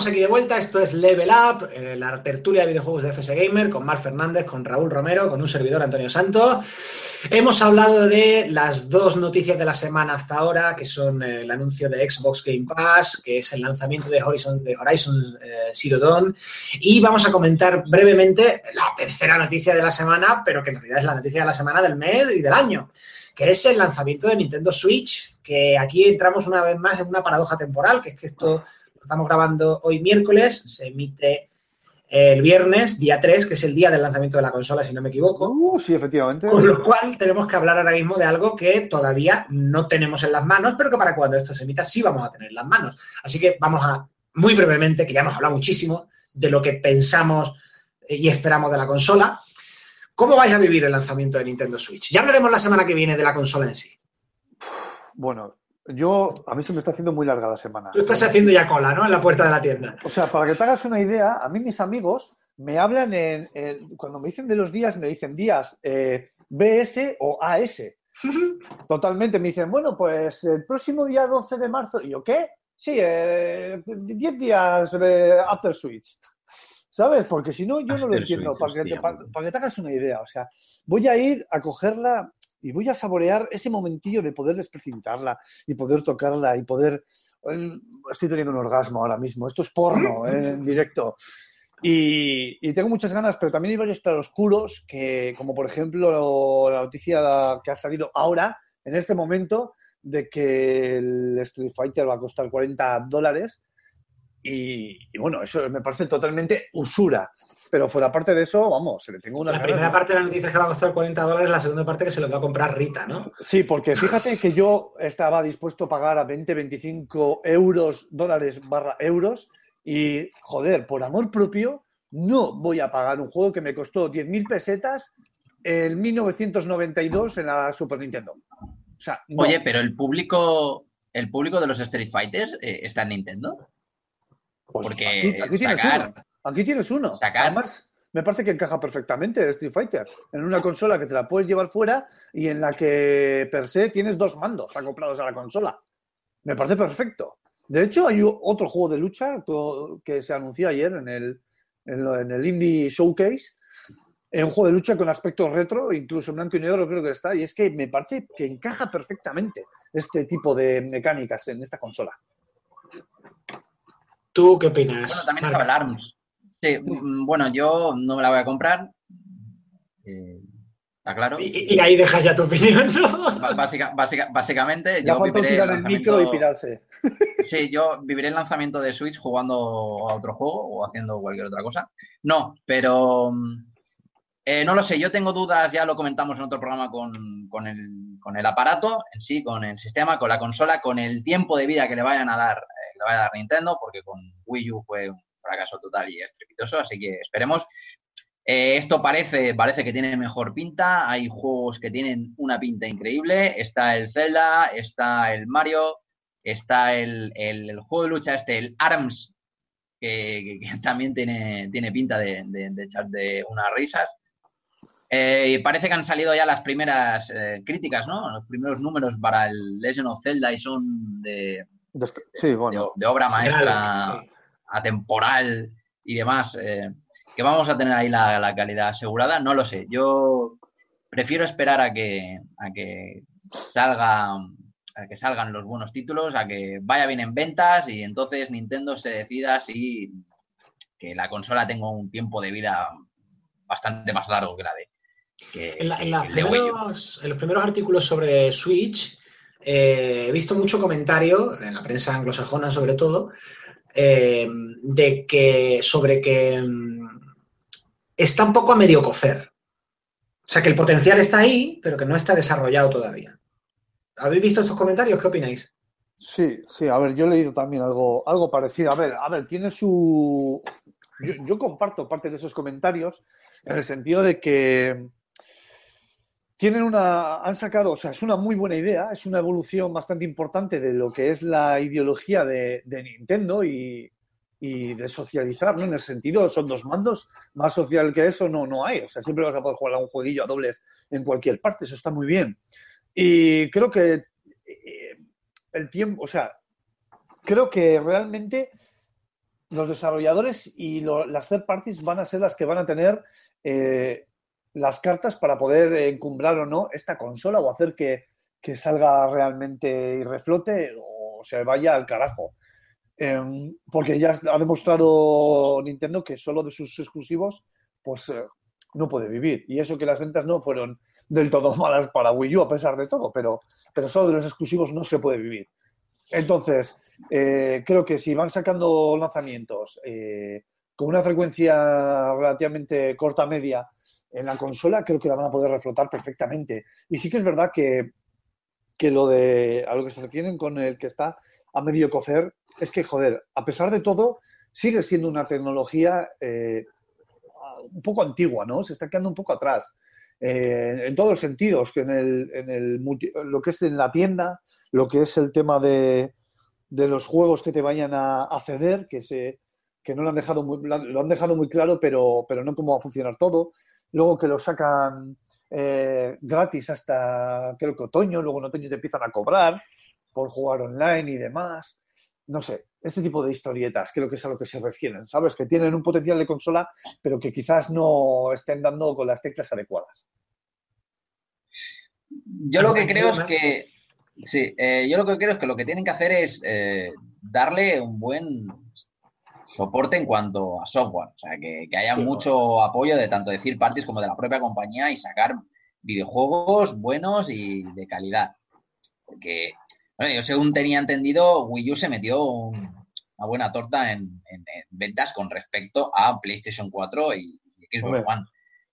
[SPEAKER 4] Aquí de vuelta, esto es Level Up, eh, la tertulia de videojuegos de FS Gamer con Marc Fernández, con Raúl Romero, con un servidor Antonio Santos. Hemos hablado de las dos noticias de la semana hasta ahora, que son eh, el anuncio de Xbox Game Pass, que es el lanzamiento de Horizon, de Horizon eh, Zero Dawn, y vamos a comentar brevemente la tercera noticia de la semana, pero que en realidad es la noticia de la semana del mes y del año, que es el lanzamiento de Nintendo Switch, que aquí entramos una vez más en una paradoja temporal, que es que esto estamos grabando hoy miércoles, se emite el viernes, día 3, que es el día del lanzamiento de la consola, si no me equivoco.
[SPEAKER 3] Uh, sí, efectivamente.
[SPEAKER 4] Con lo cual tenemos que hablar ahora mismo de algo que todavía no tenemos en las manos, pero que para cuando esto se emita sí vamos a tener en las manos. Así que vamos a, muy brevemente, que ya hemos hablado muchísimo de lo que pensamos y esperamos de la consola. ¿Cómo vais a vivir el lanzamiento de Nintendo Switch? Ya hablaremos la semana que viene de la consola en sí.
[SPEAKER 3] Bueno, Yo, a mí se me está haciendo muy larga la semana.
[SPEAKER 1] Tú estás haciendo ya cola, ¿no? En la puerta de la tienda.
[SPEAKER 3] O sea, para que te hagas una idea, a mí mis amigos me hablan en, en- cuando me dicen de los días, me dicen días eh, BS o AS. Totalmente, me dicen, bueno, pues el próximo día 12 de marzo, ¿y yo qué? Sí, eh, 10 días eh, after switch. ¿Sabes? Porque si no, yo no lo entiendo.
[SPEAKER 2] Switch,
[SPEAKER 3] Para que, para que te hagas una idea. O sea, voy a ir a cogerla y voy a saborear ese momentillo de poder desprecipitarla y poder tocarla y poder. eh, Estoy teniendo un orgasmo ahora mismo. Esto es porno eh, en directo. Y, y tengo muchas ganas, pero también hay varios claroscuros que, como por ejemplo la noticia que ha salido ahora, en este momento, de que el Street Fighter va a costar 40 dólares. Y, y bueno, eso me parece totalmente usura. Pero fuera parte de eso, vamos, se le tengo una
[SPEAKER 1] La primera parte de la noticia es que va a costar 40 dólares, la segunda parte que se los va a comprar Rita, ¿no?
[SPEAKER 3] Sí, porque fíjate que yo estaba dispuesto a pagar a 20, 25 euros, dólares barra euros, y joder, por amor propio, no voy a pagar un juego que me costó 10.000 pesetas en 1992 en la Super Nintendo. O sea, no.
[SPEAKER 2] Oye, pero el público, el público de los Street Fighters eh, está en Nintendo.
[SPEAKER 3] Pues
[SPEAKER 2] porque
[SPEAKER 3] aquí, aquí
[SPEAKER 2] sacar-.
[SPEAKER 3] Aquí tienes uno.
[SPEAKER 2] sacar-
[SPEAKER 3] Además, me parece que encaja perfectamente el Street Fighter en una consola que te la puedes llevar fuera y en la que per se tienes dos mandos acoplados a la consola. Me parece perfecto. De hecho, hay otro juego de lucha que se anunció ayer en el, en lo- en el Indie Showcase. Es un juego de lucha con aspecto retro, incluso en blanco y negro creo que está. Y es que me parece que encaja perfectamente este tipo de mecánicas en esta consola.
[SPEAKER 1] ¿Tú qué opinas?
[SPEAKER 2] Bueno, también estaba el ARMS. Sí, mm, bueno, yo no me la voy a comprar. Eh, Está claro.
[SPEAKER 1] Y, y ahí dejas ya tu opinión, ¿no?
[SPEAKER 2] Ba- básica- básica- básicamente,
[SPEAKER 3] Ya
[SPEAKER 2] yo viviré
[SPEAKER 3] tirar
[SPEAKER 2] el
[SPEAKER 3] el micro y pirarse.
[SPEAKER 2] Sí, yo viviré el lanzamiento de Switch jugando a otro juego o haciendo cualquier otra cosa. No, pero mm, eh, no lo sé. Yo tengo dudas, ya lo comentamos en otro programa con, con el, con el aparato en sí, con el sistema, con la consola, con el tiempo de vida que le vayan a dar, eh, que le vaya a dar Nintendo, porque con Wii U fue un fracaso total y estrepitoso, así que esperemos. Eh, esto parece, parece que tiene mejor pinta. Hay juegos que tienen una pinta increíble. Está el Zelda, está el Mario, está el, el- el juego de lucha este, el ARMS, que, que- que también tiene, tiene pinta de, de, de echar de unas risas. Eh, y parece que han salido ya las primeras eh, críticas, ¿no? Los primeros números para el Legend of Zelda y son de,
[SPEAKER 3] Sí,
[SPEAKER 2] de,
[SPEAKER 3] bueno.
[SPEAKER 2] de obra maestra
[SPEAKER 1] Sí.
[SPEAKER 2] Atemporal y demás, eh, que vamos a tener ahí la, la calidad asegurada, no lo sé. Yo prefiero esperar a que, a que salga a que salgan los buenos títulos, a que vaya bien en ventas y entonces Nintendo se decida si que la consola tenga un tiempo de vida bastante más largo que la de que,
[SPEAKER 1] En, la- en
[SPEAKER 2] que
[SPEAKER 1] primeros, en los primeros artículos sobre Switch eh, he visto mucho comentario, en la prensa anglosajona sobre todo, eh, de que sobre que mm, está un poco a medio cocer. O sea, que el potencial está ahí, pero que no está desarrollado todavía. ¿Habéis visto estos comentarios? ¿Qué opináis?
[SPEAKER 3] Sí, sí, a ver, yo he leído también algo, algo parecido. A ver, a ver, tiene su. Yo, yo comparto parte de esos comentarios en el sentido de que tienen una. Han sacado, o sea, es una muy buena idea, es una evolución bastante importante de lo que es la ideología de, Nintendo y, y de socializar, ¿no? En el sentido, son dos mandos, más social que eso no, no hay. O sea, siempre vas a poder jugar a un jueguillo a dobles en cualquier parte, eso está muy bien. Y creo que eh, el tiempo, o sea, creo que realmente los desarrolladores y las third parties van a ser las que van a tener eh, las cartas para poder encumbrar o no esta consola o hacer que, que salga realmente y reflote o se vaya al carajo. Em, porque ya ha demostrado Nintendo que solo de sus exclusivos pues eh, no puede vivir. Y eso que las ventas no fueron del todo malas para Wii U a pesar de todo, pero, pero solo de los exclusivos no se puede vivir. Entonces, eh, creo que si van sacando lanzamientos eh, con una frecuencia relativamente corta media en la consola, creo que la van a poder reflotar perfectamente. Y sí que es verdad que, que lo de a lo que se refieren con el que está a medio cocer es que, joder, a pesar de todo, sigue siendo una tecnología eh, un poco antigua, ¿no? Se está quedando un poco atrás. eh, en todos los sentidos, que en, el, en el lo que es en la tienda, lo que es el tema de, de los juegos que te vayan a, a ceder, que, se, que no lo han dejado muy, lo han dejado muy claro, pero, pero no cómo va a funcionar todo. Luego que lo sacan eh, gratis hasta creo que otoño, luego en otoño te empiezan a cobrar por jugar online y demás. No sé, este tipo de historietas creo que es a lo que se refieren, ¿sabes? Que tienen un potencial de consola, pero que quizás no estén dando con las teclas adecuadas.
[SPEAKER 2] Yo lo que creo es que. Sí, eh, yo lo que creo es que lo que tienen que hacer es eh, darle un buen soporte en cuanto a software. O sea, que, que haya
[SPEAKER 3] Sí,
[SPEAKER 2] mucho apoyo de tanto de third parties como de la propia compañía y sacar videojuegos buenos y de calidad. Porque, bueno, yo según tenía entendido, Wii U se metió un- una buena torta en, en- en ventas con respecto a PlayStation 4 y, y Xbox
[SPEAKER 3] Hombre.
[SPEAKER 2] One.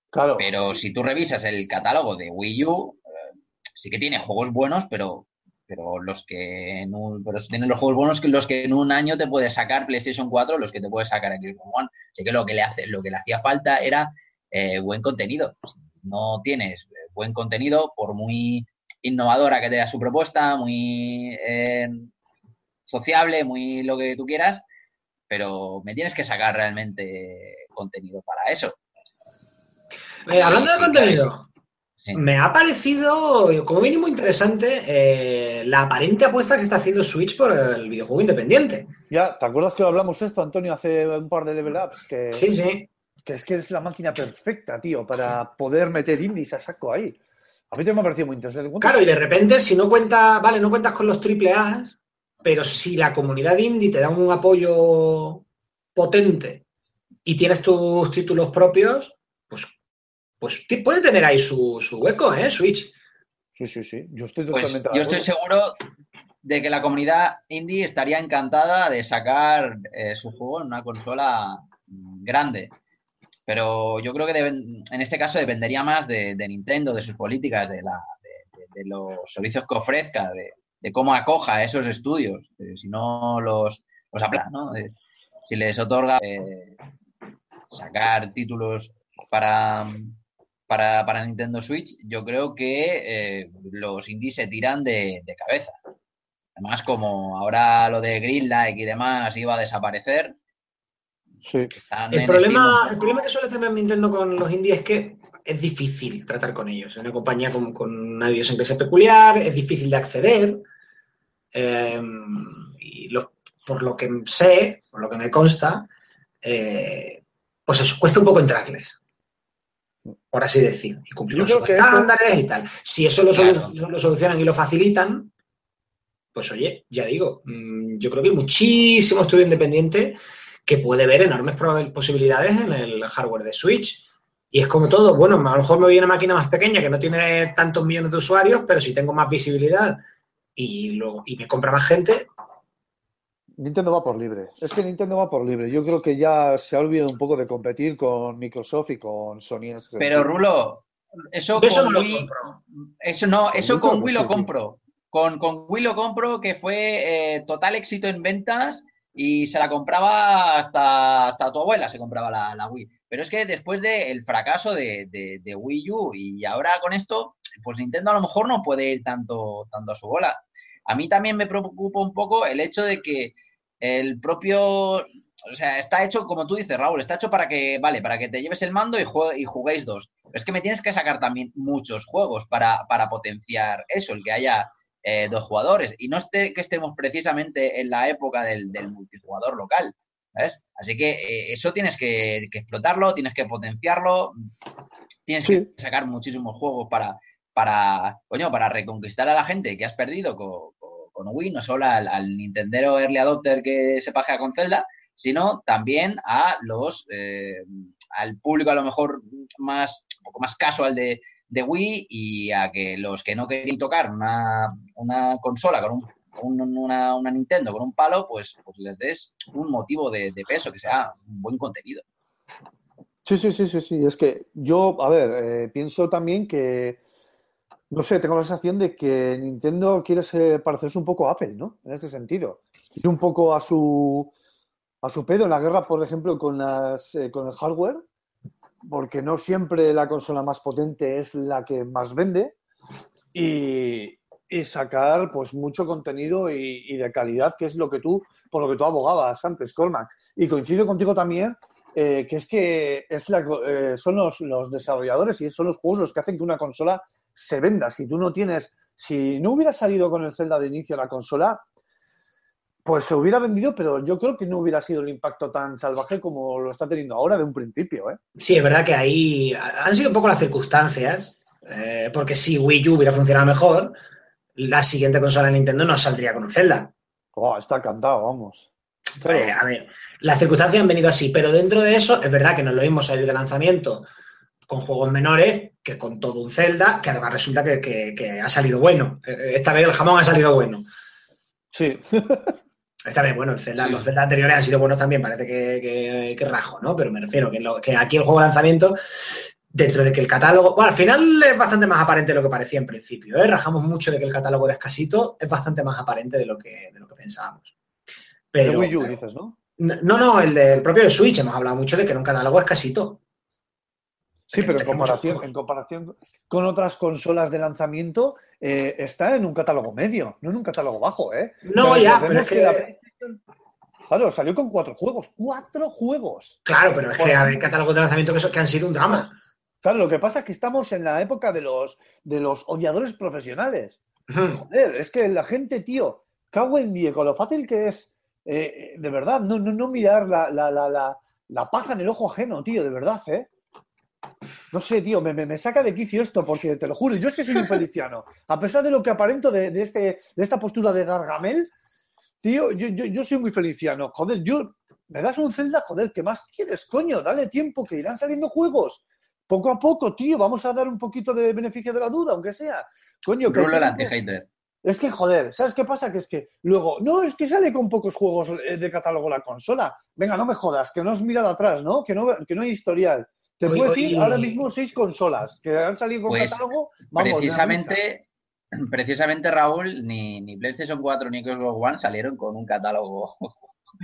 [SPEAKER 3] Claro,
[SPEAKER 2] Pero si tú revisas el catálogo de Wii U, eh, sí que tiene juegos buenos, pero, pero los que en un, pero tienen los juegos buenos que los que en un año te puede sacar PlayStation 4, los que te puede sacar Xbox One. Así que lo que le hace, lo que le hacía falta era eh, buen contenido. No tienes eh, buen contenido, por muy innovadora que te da su propuesta, muy eh, sociable, muy lo que tú quieras, pero me tienes que sacar realmente contenido para eso.
[SPEAKER 1] Eh, hablando de contenido,
[SPEAKER 2] Sí.
[SPEAKER 1] me ha parecido como mínimo interesante eh, la aparente apuesta que está haciendo Switch por el videojuego independiente.
[SPEAKER 3] ya, ¿te acuerdas que lo hablamos esto, Antonio, hace un par de level ups? Que,
[SPEAKER 1] Sí, sí.
[SPEAKER 3] que es que es la máquina perfecta, tío, para poder meter indies a saco ahí. A mí te me ha parecido muy interesante. ¿Cuántos-
[SPEAKER 1] Claro, y de repente, si no cuentas, vale, no cuentas con los triple A, pero si la comunidad indie te da un apoyo potente y tienes tus títulos propios, pues, pues puede tener ahí su, su hueco, ¿eh? Switch.
[SPEAKER 3] Sí, sí, sí. Yo estoy
[SPEAKER 2] Pues
[SPEAKER 3] totalmente de
[SPEAKER 2] yo estoy seguro de que la comunidad indie estaría encantada de sacar eh, su juego en una consola mm, grande. Pero yo creo que deben- en este caso dependería más de, de Nintendo, de sus políticas, de, la, de, de- de los servicios que ofrezca, de, de cómo acoja a esos estudios. Eh, si no los, los apla, ¿no? Si les otorga eh, sacar títulos para, para, para Nintendo Switch, yo creo que eh, los indies se tiran de, de cabeza. Además, como ahora lo de Greenlight y demás iba a desaparecer,
[SPEAKER 3] Sí.
[SPEAKER 2] están
[SPEAKER 1] El problema, el problema que suele tener Nintendo con los indies es que es difícil tratar con ellos. Es una compañía con, con una idiosincrasia peculiar, es difícil de acceder. eh, y lo- por lo que sé, por lo que me consta, eh, pues eso, cuesta un poco entrarles. Por así decir. Y cumplir con sus
[SPEAKER 3] eso-
[SPEAKER 1] estándares y tal. Si eso lo, solu- lo solucionan y lo facilitan, pues oye, ya digo, mm, yo creo que hay muchísimo estudio independiente que puede ver enormes posibilidades en el hardware de Switch. Y es como todo, bueno, a lo mejor me voy a una máquina más pequeña que no tiene tantos millones de usuarios, pero si tengo más visibilidad y, luego, y me compra más gente,
[SPEAKER 3] Nintendo va por libre. Es que Nintendo va por libre. Yo creo que ya se ha olvidado un poco de competir con Microsoft y con Sony.
[SPEAKER 2] Pero. Rulo, eso con
[SPEAKER 1] no lo
[SPEAKER 2] Wii-
[SPEAKER 1] compro.
[SPEAKER 2] Eso no,
[SPEAKER 3] Con
[SPEAKER 2] eso
[SPEAKER 3] Wii
[SPEAKER 2] con Wii lo compro. Con, con Wii lo compro, que fue eh, total éxito en ventas y se la compraba hasta, hasta tu abuela, se compraba la, la Wii. Pero es que después del fracaso de, de- de Wii U y ahora con esto, pues Nintendo a lo mejor no puede ir tanto, tanto a su bola. A mí también me preocupa un poco el hecho de que el propio, o sea, está hecho, como tú dices, Raúl, está hecho para que, vale, para que te lleves el mando y, y juguéis dos. Pero es que me tienes que sacar también muchos juegos para, para potenciar eso, el que haya eh, dos jugadores. Y no esté, que estemos precisamente en la época del, del multijugador local. ¿sabes? Así que eh, eso tienes que, que explotarlo, tienes que potenciarlo, tienes
[SPEAKER 3] Sí.
[SPEAKER 2] que sacar muchísimos juegos para, para, coño, para reconquistar a la gente que has perdido con, Wii, no solo al, al Nintendero Early Adopter que se pajea con Zelda, sino también a los eh, al público a lo mejor más un poco más casual de, de Wii y a que los que no querían tocar una, una consola con un, un- una, una Nintendo con un palo, pues, pues les des un motivo de, de peso, que sea un buen contenido.
[SPEAKER 3] Sí, sí, sí, sí, sí. Es que yo, a ver, eh, pienso también que, no sé, tengo la sensación de que Nintendo quiere parecerse un poco a Apple, ¿no? En ese sentido. Ir un poco a su, a su pedo en la guerra, por ejemplo, con, las, eh, con el hardware porque no siempre la consola más potente es la que más vende, y, y sacar pues mucho contenido y, de calidad, que es lo que tú, por lo que tú abogabas antes, Colmac. Y coincido contigo también, eh, que es que es la, eh, son los, los desarrolladores y son los juegos los que hacen que una consola se venda. Si tú no tienes, si no hubiera salido con el Zelda de inicio la consola, pues se hubiera vendido, pero yo creo que no hubiera sido el impacto tan salvaje como lo está teniendo ahora de un principio. ¿eh?
[SPEAKER 1] Sí, es verdad que ahí han sido un poco las circunstancias, eh, porque si Wii U hubiera funcionado mejor, la siguiente consola de Nintendo no saldría con un Zelda.
[SPEAKER 3] Oh, está cantado, vamos. Pero-
[SPEAKER 1] Eh, a ver, las circunstancias han venido así, pero dentro de eso es verdad que no es lo mismo salir de lanzamiento con juegos menores que con todo un Zelda, que además resulta que, que- que ha salido bueno. Eh, Esta vez el jamón ha salido bueno.
[SPEAKER 3] sí,
[SPEAKER 1] Esta vez, bueno, el Zelda-
[SPEAKER 2] Sí.
[SPEAKER 1] los Zelda anteriores han sido buenos también, parece que, que- rajo, ¿no? Pero me refiero que, lo- que aquí el juego de lanzamiento, dentro de que el catálogo. Bueno, al final es bastante más aparente de lo que parecía en principio, ¿eh? Rajamos mucho de que el catálogo era escasito, es bastante más aparente de lo que, de lo que pensábamos. Pero,
[SPEAKER 3] Wii U,
[SPEAKER 1] claro,
[SPEAKER 3] dices, ¿no?
[SPEAKER 1] No, no, el del propio de Switch, hemos hablado mucho de que era un catálogo escasito.
[SPEAKER 3] Sí, pero en comparación, en comparación con otras consolas de lanzamiento, eh, está en un catálogo medio, no en un catálogo bajo, ¿eh?
[SPEAKER 1] No, ya, pero es que-
[SPEAKER 3] la Claro, salió con cuatro juegos. ¡Cuatro juegos!
[SPEAKER 1] Claro, pero es que hay catálogos de lanzamiento que, son- que han sido un drama.
[SPEAKER 3] Claro, lo que pasa es que estamos en la época de los, de los odiadores profesionales. Joder, es que la gente, tío, cago en die, con lo fácil que es, eh, de verdad, no, no, no mirar la, la, la, la paja en el ojo ajeno, tío, de verdad, ¿eh? No sé, tío, me, me, me saca de quicio esto, porque te lo juro, yo es que soy un feliciano. A pesar de lo que aparento de, de este, de esta postura de Gargamel, tío, yo, yo, yo soy muy feliciano. Joder, yo, me das un Zelda, joder, ¿qué más quieres, coño? Dale tiempo, que irán saliendo juegos. Poco a poco, tío, vamos a dar un poquito de beneficio de la duda, aunque sea. Coño, que
[SPEAKER 2] el anti-hater.
[SPEAKER 3] es que, joder, ¿sabes qué pasa? Que es que luego, no, es que sale con pocos juegos eh, de catálogo la consola. Venga, no me jodas, que no has mirado atrás, ¿no? Que no, que no hay historial. Te puedo decir ahora mismo seis consolas que han salido con
[SPEAKER 2] Pues,
[SPEAKER 3] catálogo. Vamos.
[SPEAKER 2] Precisamente, precisamente Raúl, ni, ni PlayStation 4 ni Xbox One salieron con un catálogo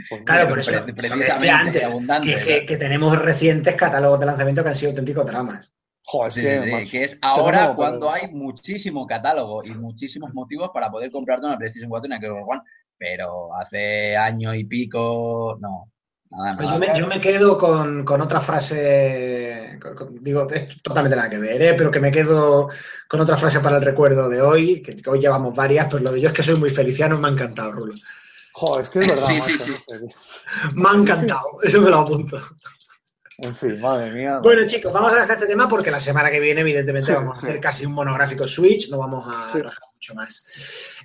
[SPEAKER 3] Pues
[SPEAKER 1] Claro, por eso,
[SPEAKER 2] pre- precisamente
[SPEAKER 1] decía antes,
[SPEAKER 2] abundante.
[SPEAKER 1] que, que- que tenemos recientes catálogos de lanzamiento que han sido auténticos dramas.
[SPEAKER 3] Joder,
[SPEAKER 2] Sí,
[SPEAKER 3] que,
[SPEAKER 2] sí, sí,
[SPEAKER 3] macho.
[SPEAKER 2] que es ahora
[SPEAKER 3] no, pero-
[SPEAKER 2] cuando hay muchísimo catálogo y muchísimos motivos para poder comprarte una PlayStation 4 y una Xbox One, pero hace año y pico, no, nada más.
[SPEAKER 1] yo, me, yo me quedo con, con otra frase, con- con- digo, es totalmente nada que ver, ¿eh? pero que me quedo con otra frase para el recuerdo de hoy, que, que hoy llevamos varias, pero lo de yo es que soy muy feliciano, me ha encantado, Rulo.
[SPEAKER 3] Joder, es que es verdad.
[SPEAKER 2] Sí, sí, sí.
[SPEAKER 1] Me ha encantado, eso me lo apunto.
[SPEAKER 3] En fin, madre mía.
[SPEAKER 1] Bueno, chicos, vamos a dejar este tema porque la semana que viene, evidentemente, vamos a hacer casi un monográfico Switch, no vamos a
[SPEAKER 3] Sí.
[SPEAKER 1] rajar mucho más.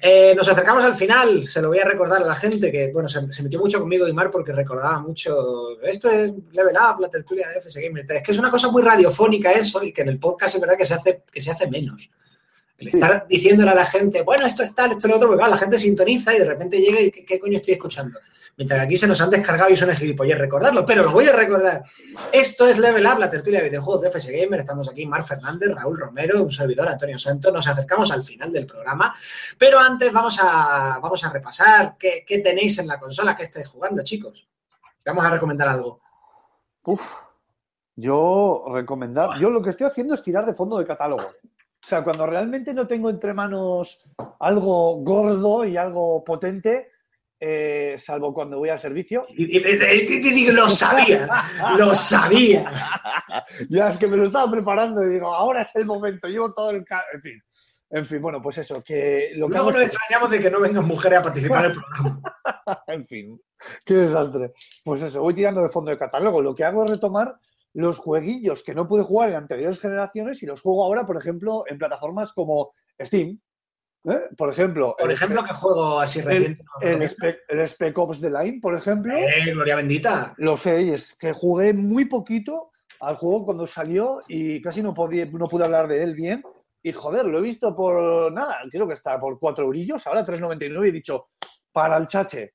[SPEAKER 1] Eh, nos acercamos al final, se lo voy a recordar a la gente que, bueno, se, se metió mucho conmigo Guimar porque recordaba mucho, esto es Level Up, la tertulia de FS Gamer. Es que es una cosa muy radiofónica eso y que en el podcast es verdad que se hace, que se hace menos. El
[SPEAKER 3] Sí.
[SPEAKER 1] estar diciéndole a la gente, bueno, esto es tal, esto es lo otro, porque claro, la gente sintoniza y de repente llega y ¿qué, qué coño estoy escuchando? Mientras que aquí se nos han descargado y son gilipollas recordarlo, pero lo voy a recordar. Esto es Level Up, la tertulia de videojuegos de FS Gamer. Estamos aquí, Mar Fernández, Raúl Romero, un servidor, Antonio Santos. Nos acercamos al final del programa, pero antes vamos a, vamos a repasar qué, qué tenéis en la consola que estáis jugando, chicos. Vamos a recomendar algo.
[SPEAKER 3] Uf, yo recomendar, yo lo que estoy haciendo es tirar de fondo de catálogo. O sea, cuando realmente no tengo entre manos algo gordo y algo potente, eh, salvo cuando voy al servicio,
[SPEAKER 1] Y- lo sabía, lo sabía.
[SPEAKER 3] ya es que me lo estaba preparando y digo, ahora es el momento, llevo todo el... En fin, en fin, bueno, pues eso, que lo que
[SPEAKER 1] Luego nos
[SPEAKER 3] es
[SPEAKER 1] extrañamos de que no vengan mujeres a participar en el programa.
[SPEAKER 3] en fin, qué desastre. Pues eso, voy tirando de fondo de catálogo. Lo que hago es retomar los jueguillos que no pude jugar en anteriores generaciones y los juego ahora, por ejemplo, en plataformas como Steam. ¿Eh? Por ejemplo,
[SPEAKER 1] Por
[SPEAKER 3] el
[SPEAKER 1] ejemplo, que juego así
[SPEAKER 3] el,
[SPEAKER 1] reciente.
[SPEAKER 3] el,
[SPEAKER 1] recomiendas?
[SPEAKER 3] Spec, el Spec Ops The Line, por ejemplo.
[SPEAKER 1] Eh, Gloria bendita.
[SPEAKER 3] Lo sé, y es que jugué muy poquito al juego cuando salió y casi no, podía, no pude hablar de él bien. Y joder, lo he visto por nada, creo que está por 4 eurillos, ahora 3,99 y he dicho, para el chache.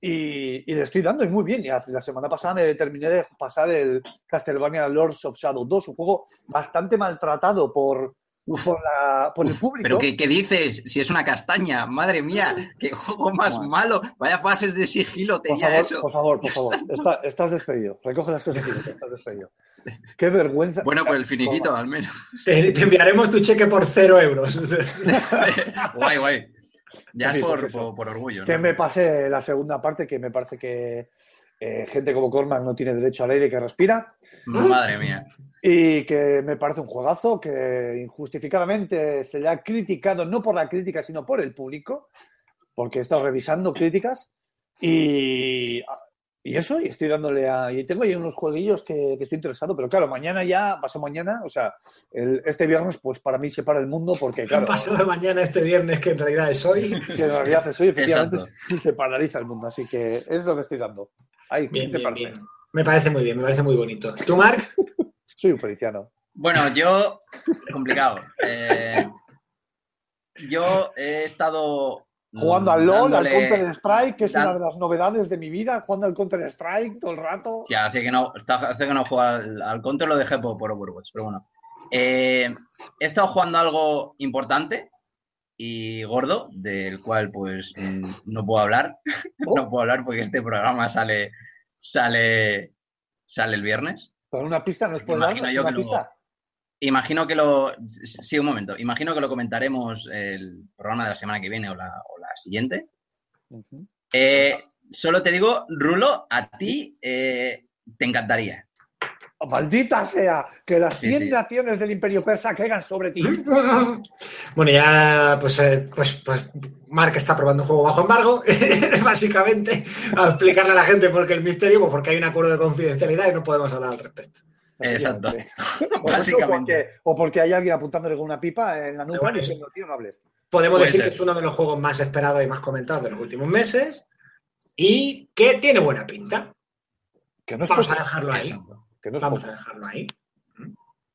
[SPEAKER 3] Y, y le estoy dando y muy bien. Y hace- la semana pasada me terminé de pasar el Castlevania Lords of Shadow 2, un juego bastante maltratado por, por, la, por el público.
[SPEAKER 2] Pero ¿qué, qué dices? Si es una castaña, madre mía, qué juego más
[SPEAKER 3] Bueno.
[SPEAKER 2] malo. Vaya fases de sigilo
[SPEAKER 3] Por
[SPEAKER 2] tenía
[SPEAKER 3] favor,
[SPEAKER 2] eso.
[SPEAKER 3] por favor, por favor. Está- estás despedido. Recoge las cosas y estás despedido. Qué vergüenza.
[SPEAKER 2] Bueno, pues el finiquito al menos.
[SPEAKER 1] Te, te enviaremos tu cheque por cero euros.
[SPEAKER 2] guay, guay. Ya
[SPEAKER 3] Sí,
[SPEAKER 2] es por, por- por orgullo.
[SPEAKER 3] Que
[SPEAKER 2] ¿no?
[SPEAKER 3] me pase la segunda parte, que me parece que eh, gente como Cormac no tiene derecho al aire que respira.
[SPEAKER 2] Madre mía.
[SPEAKER 3] Y que me parece un juegazo que injustificadamente se le ha criticado, no por la crítica, sino por el público, porque he estado revisando críticas y, y eso, y estoy dándole a... Y tengo ahí unos jueguillos que, que estoy interesado, pero claro, mañana ya, paso mañana, o sea, el- este viernes, pues para mí se para el mundo, porque claro,
[SPEAKER 1] Pasado de mañana este viernes, que en realidad es hoy.
[SPEAKER 3] que en realidad es hoy, efectivamente,
[SPEAKER 2] Exacto.
[SPEAKER 3] se paraliza el mundo, así que es lo que estoy dando. Ahí, ¿qué
[SPEAKER 1] Bien,
[SPEAKER 3] te
[SPEAKER 1] bien,
[SPEAKER 3] parece?
[SPEAKER 1] bien. Me parece muy bien, me parece muy bonito. ¿Tú, Marc?
[SPEAKER 3] Soy un feliciano.
[SPEAKER 2] Bueno, yo. Complicado. Eh, yo he estado. Mm,
[SPEAKER 3] Jugando al LOL, al Counter Strike, que es una de las novedades de mi vida, jugando al Counter Strike todo el rato.
[SPEAKER 2] Sí, hace que no, hace que no juego al, al Counter, lo dejé por, por Overwatch, pero bueno. Eh, he estado jugando algo importante y gordo, del cual pues mm, no puedo hablar.
[SPEAKER 3] Oh.
[SPEAKER 2] no puedo hablar porque este programa sale, sale, sale el viernes.
[SPEAKER 3] Pero una pista, ¿nos
[SPEAKER 2] Imagino
[SPEAKER 3] dar una pista?
[SPEAKER 2] Imagino que lo. Sí, un momento. Imagino que lo comentaremos el programa de la semana que viene o la, o la siguiente. Eh, solo te digo, Rulo, a ti eh, te encantaría.
[SPEAKER 3] Oh, Maldita sea, que las
[SPEAKER 2] Sí,
[SPEAKER 3] 100
[SPEAKER 2] sí.
[SPEAKER 3] naciones del Imperio Persa caigan sobre ti.
[SPEAKER 1] Bueno, ya, pues, eh, pues, pues Marc está probando un juego bajo embargo, básicamente, a explicarle a la gente por qué el misterio, pues porque hay un acuerdo de confidencialidad y no podemos hablar al respecto.
[SPEAKER 2] Exacto.
[SPEAKER 3] O eso,
[SPEAKER 2] Básicamente.
[SPEAKER 3] porque- o porque hay alguien apuntándole con una pipa en la nuca
[SPEAKER 1] bueno,
[SPEAKER 3] diciendo, tío, no hables.
[SPEAKER 1] Podemos
[SPEAKER 2] Puede
[SPEAKER 1] decir
[SPEAKER 2] ser.
[SPEAKER 1] que es uno de los juegos más esperados y más comentados de los últimos meses y que tiene buena pinta.
[SPEAKER 3] Que no es
[SPEAKER 1] Vamos a dejarlo ahí.
[SPEAKER 2] Exacto.
[SPEAKER 3] que no es
[SPEAKER 1] Vamos
[SPEAKER 3] poco.
[SPEAKER 1] a dejarlo ahí.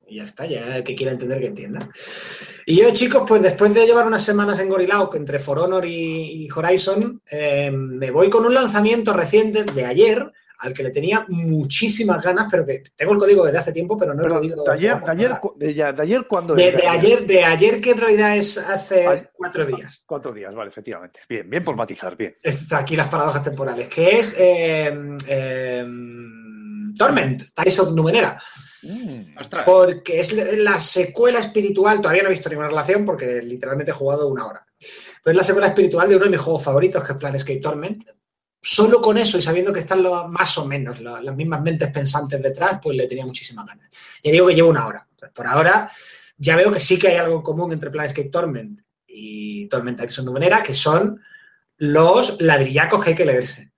[SPEAKER 1] Y ya está, ya el que quiera entender que entienda. Y yo, chicos, pues después de llevar unas semanas en Gorilao entre For Honor y, y Horizon, eh, me voy con un lanzamiento reciente de ayer, al que le tenía muchísimas ganas, pero que tengo el código desde hace tiempo, pero no he
[SPEAKER 3] Pero
[SPEAKER 1] podido.
[SPEAKER 3] de ayer, de ayer, de, ya- de ayer ¿cuándo
[SPEAKER 1] de, ayer, de ayer, que en realidad es hace
[SPEAKER 3] Ay.
[SPEAKER 1] cuatro días.
[SPEAKER 3] Cuatro días, vale, efectivamente. Bien, bien por matizar, bien.
[SPEAKER 1] Está aquí las paradojas temporales, que es eh, eh, Torment, Ties of Numenera.
[SPEAKER 3] Mm.
[SPEAKER 1] Porque es la secuela espiritual, todavía no he visto ninguna relación porque literalmente he jugado una hora. Pero es la secuela espiritual de uno de mis juegos favoritos, que es Planescape Torment. Solo con eso y sabiendo que están más o menos las mismas mentes pensantes detrás, pues le tenía muchísimas ganas. Ya digo que llevo una hora. Pues por ahora ya veo que sí que hay algo en común entre Planescape Torment y Torment Action Numenera, que son los ladrillacos que hay que leerse.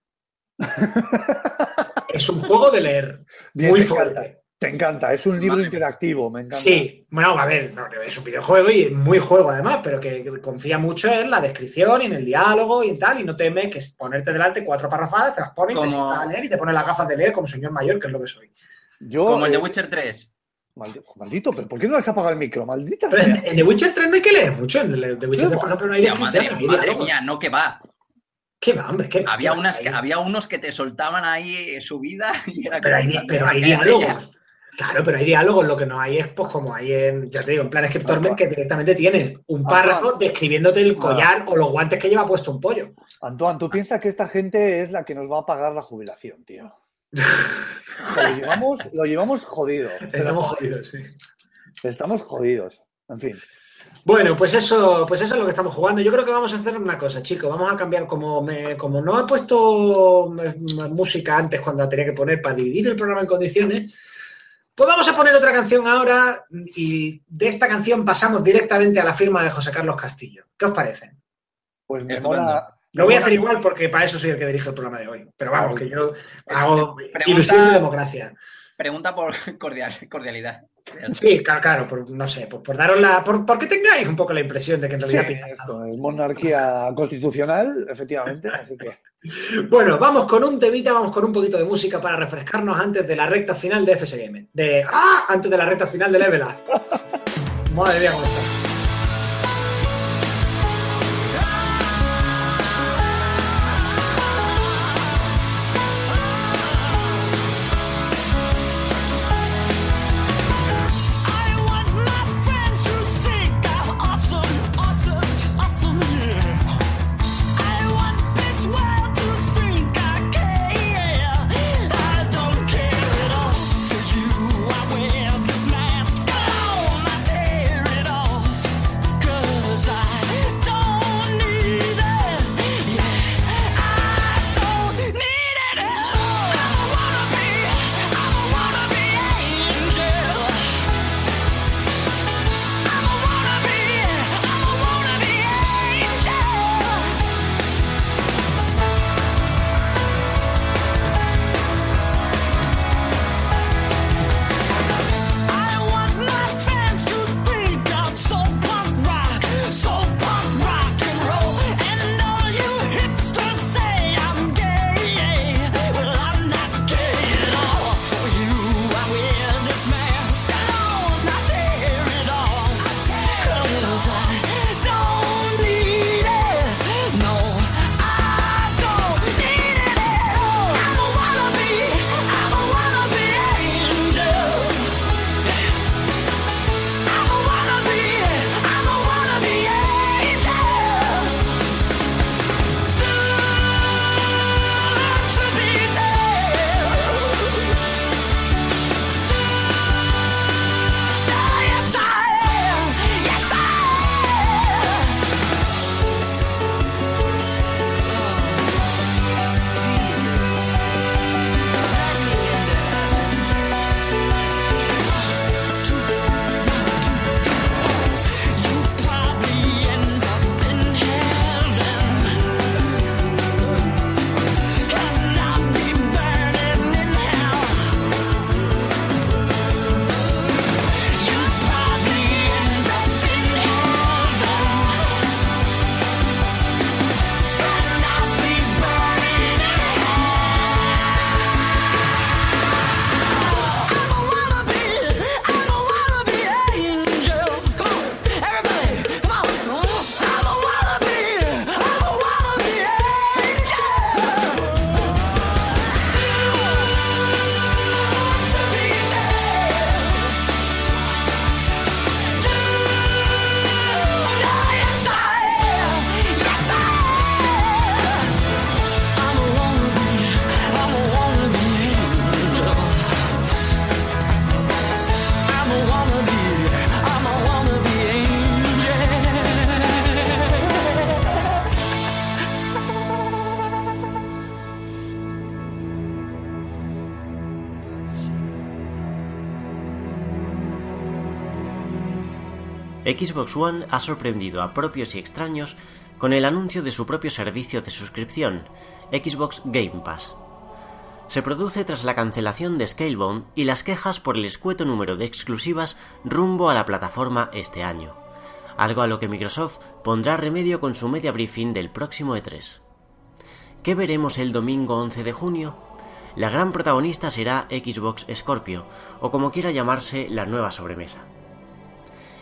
[SPEAKER 1] es un juego de leer,
[SPEAKER 3] Bien,
[SPEAKER 1] muy
[SPEAKER 3] encanta. Te encanta, es un libro
[SPEAKER 2] Vale.
[SPEAKER 3] interactivo, me encanta.
[SPEAKER 1] Sí, bueno, a ver, no, es un videojuego y muy juego además, pero que, que confía mucho en la descripción y en el diálogo y en tal, y no teme que ponerte delante cuatro parrafadas, te las y te a leer y te pone las gafas de leer como señor mayor, que es lo que soy.
[SPEAKER 3] Yo,
[SPEAKER 2] Como el de
[SPEAKER 3] eh,
[SPEAKER 2] Witcher 3.
[SPEAKER 3] maldi- maldito, pero ¿por qué no les apaga el micro? Maldita
[SPEAKER 1] Pero en,
[SPEAKER 3] sea.
[SPEAKER 1] en The Witcher 3 no hay que leer mucho, en The The Witcher 3, por ejemplo, no hay
[SPEAKER 2] Tío, madre, mía, no que va.
[SPEAKER 1] ¿Qué va, hombre? ¿Qué va?
[SPEAKER 2] Había,
[SPEAKER 1] ¿Qué va?
[SPEAKER 2] unas que,
[SPEAKER 1] Hay-
[SPEAKER 2] había unos que te soltaban ahí su vida y era
[SPEAKER 1] Pero
[SPEAKER 2] como-
[SPEAKER 1] hay, pero hay diálogos. Claro, pero hay diálogos. Lo que no hay es, pues, como hay en, ya te digo, en Planes que Torment, que directamente tienes un párrafo describiéndote el collar o los guantes que lleva puesto un pollo.
[SPEAKER 3] Antoine, ¿tú piensas que esta gente es la que nos va a pagar la jubilación, tío? O sea, lo, llevamos, lo llevamos jodido.
[SPEAKER 1] Estamos jodidos, sí.
[SPEAKER 3] estamos jodidos. En fin.
[SPEAKER 1] Bueno, pues eso, pues eso es lo que estamos jugando. Yo creo que vamos a hacer una cosa, chicos. Vamos a cambiar como me, como no he puesto m- música antes cuando la tenía que poner para dividir el programa en condiciones. Pues vamos a poner otra canción ahora y de esta canción pasamos directamente a la firma de José Carlos Castillo. ¿Qué os parece?
[SPEAKER 3] Pues me mola.
[SPEAKER 1] Lo voy a hacer igual porque para eso soy el que dirige el programa de hoy. Pero vamos, que yo hago
[SPEAKER 2] Pregunta-
[SPEAKER 1] ilusión de democracia.
[SPEAKER 2] Pregunta por cordial, cordialidad.
[SPEAKER 1] Sí, claro, claro, por, no sé, por, por daros la. Por, por que tengáis un poco la impresión de que en
[SPEAKER 3] Sí,
[SPEAKER 1] realidad pinta
[SPEAKER 3] esto es monarquía constitucional, efectivamente. Así que.
[SPEAKER 1] Bueno, vamos con un temita, vamos con un poquito de música para refrescarnos antes de la recta final de FSGM. De ¡Ah! Antes de la recta final de Level Up. Madre mía, cómo.
[SPEAKER 5] Xbox One ha sorprendido a propios y extraños con el anuncio de su propio servicio de suscripción, Xbox Game Pass. Se produce tras la cancelación de Scalebound y las quejas por el escueto número de exclusivas rumbo a la plataforma este año, algo a lo que Microsoft pondrá remedio con su media briefing del próximo E3. ¿Qué veremos el domingo 11 de junio? La gran protagonista será Xbox Scorpio, o como quiera llamarse la nueva sobremesa.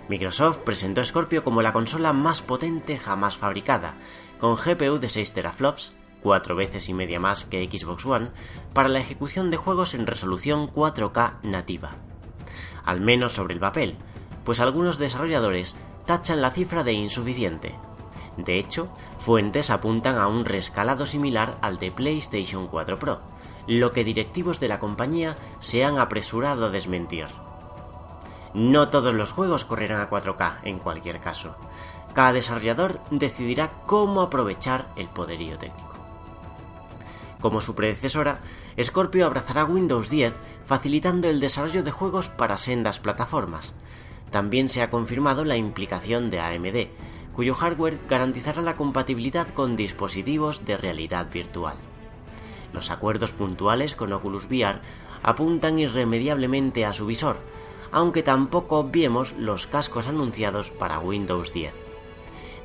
[SPEAKER 5] Microsoft presentó Scorpio como la consola más potente jamás fabricada, con GPU de 6 teraflops, cuatro veces y media más que Xbox One, para la ejecución de juegos en resolución 4K nativa. Al menos sobre el papel, pues algunos desarrolladores tachan la cifra de insuficiente. De hecho, fuentes apuntan a un rescalado similar al de PlayStation 4 Pro, lo que directivos de la compañía se han apresurado a desmentir. No todos los juegos correrán a 4K en cualquier caso. Cada desarrollador decidirá cómo aprovechar el poderío técnico. Como su predecesora, Scorpio abrazará Windows 10 facilitando el desarrollo de juegos para sendas plataformas. También se ha confirmado la implicación de AMD, cuyo hardware garantizará la compatibilidad con dispositivos de realidad virtual. Los acuerdos puntuales con Oculus VR apuntan irremediablemente a su visor, aunque tampoco obviemos los cascos anunciados para Windows 10.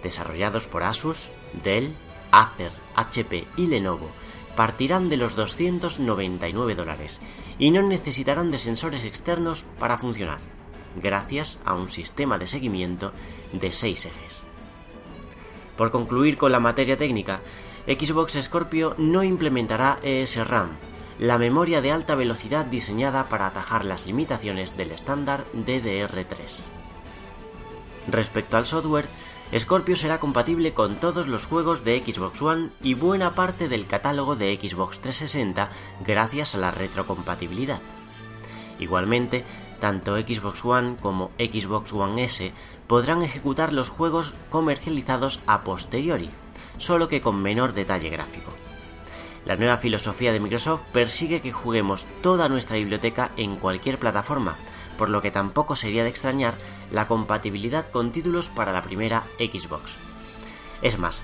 [SPEAKER 5] Desarrollados por Asus, Dell, Acer, HP y Lenovo, partirán de los 299 dólares y no necesitarán de sensores externos para funcionar, gracias a un sistema de seguimiento de 6 ejes. Por concluir con la materia técnica, Xbox Scorpio no implementará ESRAM, la memoria de alta velocidad diseñada para atajar las limitaciones del estándar DDR3. Respecto al software, Scorpio será compatible con todos los juegos de Xbox One y buena parte del catálogo de Xbox 360 gracias a la retrocompatibilidad. Igualmente, tanto Xbox One como Xbox One S podrán ejecutar los juegos comercializados a posteriori, solo que con menor detalle gráfico. La nueva filosofía de Microsoft persigue que juguemos toda nuestra biblioteca en cualquier plataforma, por lo que tampoco sería de extrañar la compatibilidad con títulos para la primera Xbox. Es más,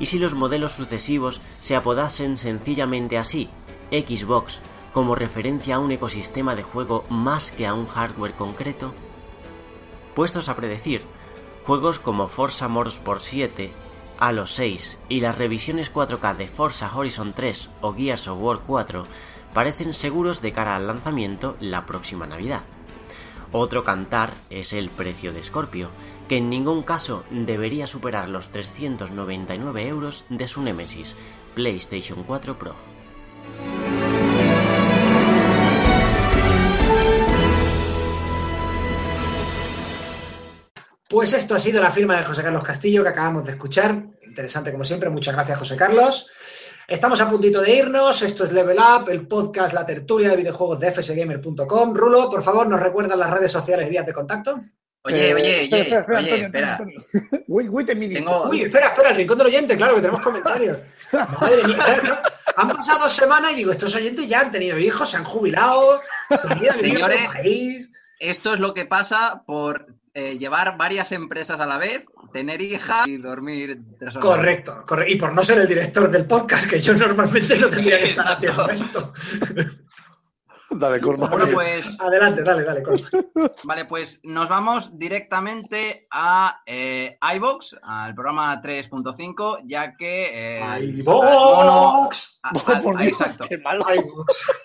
[SPEAKER 5] ¿y si los modelos sucesivos se apodasen sencillamente así, Xbox, como referencia a un ecosistema de juego más que a un hardware concreto? Puestos a predecir, juegos como Forza Motorsport 7, Halo 6 y las revisiones 4K de Forza Horizon 3 o Gears of War 4 parecen seguros de cara al lanzamiento la próxima Navidad. Otro cantar es el precio de Scorpio, que en ningún caso debería superar los 399 euros de su Nemesis, PlayStation 4 Pro.
[SPEAKER 1] Pues esto ha sido la firma de José Carlos Castillo que acabamos de escuchar. Interesante como siempre. Muchas gracias, José Carlos. Estamos a puntito de irnos. Esto es Level Up, el podcast, la tertulia de videojuegos de fsgamer.com. Rulo, por favor, nos recuerdan las redes sociales vías de contacto.
[SPEAKER 2] Oye,
[SPEAKER 3] Eh,
[SPEAKER 2] oye,
[SPEAKER 3] espera,
[SPEAKER 2] oye,
[SPEAKER 3] espera,
[SPEAKER 2] oye, espera.
[SPEAKER 3] Antonio, a minute.
[SPEAKER 2] Tengo-
[SPEAKER 1] Uy, espera, espera, el rincón del oyente, claro que tenemos comentarios. Madre mía. Han pasado dos semanas y digo, estos oyentes ya han tenido hijos, se han jubilado, se han ido a vivir a
[SPEAKER 2] Señores,
[SPEAKER 1] país.
[SPEAKER 2] Esto es lo que pasa por eh, llevar varias empresas a la vez, tener hija y dormir tres horas.
[SPEAKER 1] Correcto, correcto. Y por no ser el director del podcast, que yo normalmente no tendría que estar haciendo esto.
[SPEAKER 3] Dale, Cormac.
[SPEAKER 2] Bueno, pues,
[SPEAKER 1] Adelante, dale, dale, Cormac.
[SPEAKER 2] vale, pues nos vamos directamente a eh, iVox, al programa 3.5, ya que eh,
[SPEAKER 3] Dios,
[SPEAKER 2] exacto.
[SPEAKER 3] qué malo.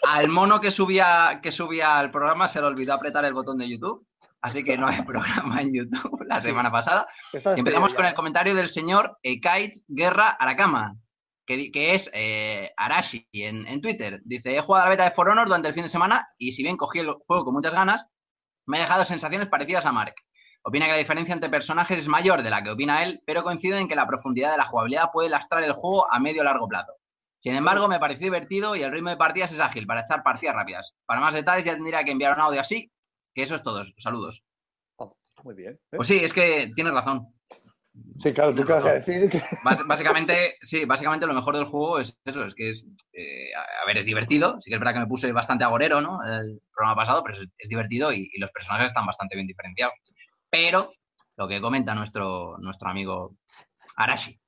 [SPEAKER 2] Al mono que subía, que subía al programa se le olvidó apretar el botón de YouTube. Así que no hay programa en YouTube la semana pasada. Empezamos con el comentario del señor Ekait Guerra Aracama, que, que es eh, Arashi en, en Twitter. Dice, he jugado a la beta de For Honor durante el fin de semana y si bien cogí el juego con muchas ganas, me ha dejado sensaciones parecidas a Mark. Opina que la diferencia entre personajes es mayor de la que opina él, pero coincide en que la profundidad de la jugabilidad puede lastrar el juego a medio o largo plazo. Sin embargo, me pareció divertido y el ritmo de partidas es ágil para echar partidas rápidas. Para más detalles ya tendría que enviar un audio así, que eso es todo. Saludos.
[SPEAKER 3] Oh, muy bien. ¿eh?
[SPEAKER 2] Pues sí, es que tienes razón.
[SPEAKER 3] Sí, claro, tú qué vas a decir que
[SPEAKER 2] básicamente, sí, básicamente lo mejor del juego es eso, es que es, eh, a ver, es divertido. Sí que es verdad que me puse bastante agorero, ¿no? El programa pasado, pero es, es divertido y, y los personajes están bastante bien diferenciados. Pero lo que comenta nuestro, nuestro amigo Arashi.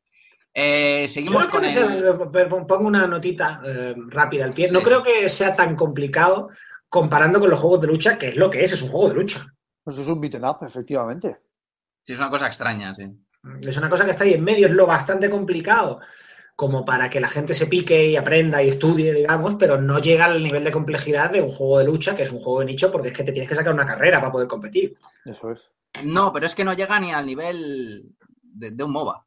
[SPEAKER 2] Eh, seguimos
[SPEAKER 1] creo
[SPEAKER 2] con
[SPEAKER 1] que
[SPEAKER 2] el...
[SPEAKER 1] pongo una notita eh, rápida al pie. No creo que sea tan complicado comparando con los juegos de lucha, que es lo que es, es un juego de lucha.
[SPEAKER 3] Pues es un beaten up, efectivamente.
[SPEAKER 2] Sí, es una cosa extraña, sí.
[SPEAKER 1] Es una cosa que está ahí en medio, es lo bastante complicado como para que la gente se pique y aprenda y estudie, digamos, pero no llega al nivel de complejidad de un juego de lucha, que es un juego de nicho, porque es que te tienes que sacar una carrera para poder competir.
[SPEAKER 3] Eso es.
[SPEAKER 2] No, pero es que no llega ni al nivel de, de un MOBA.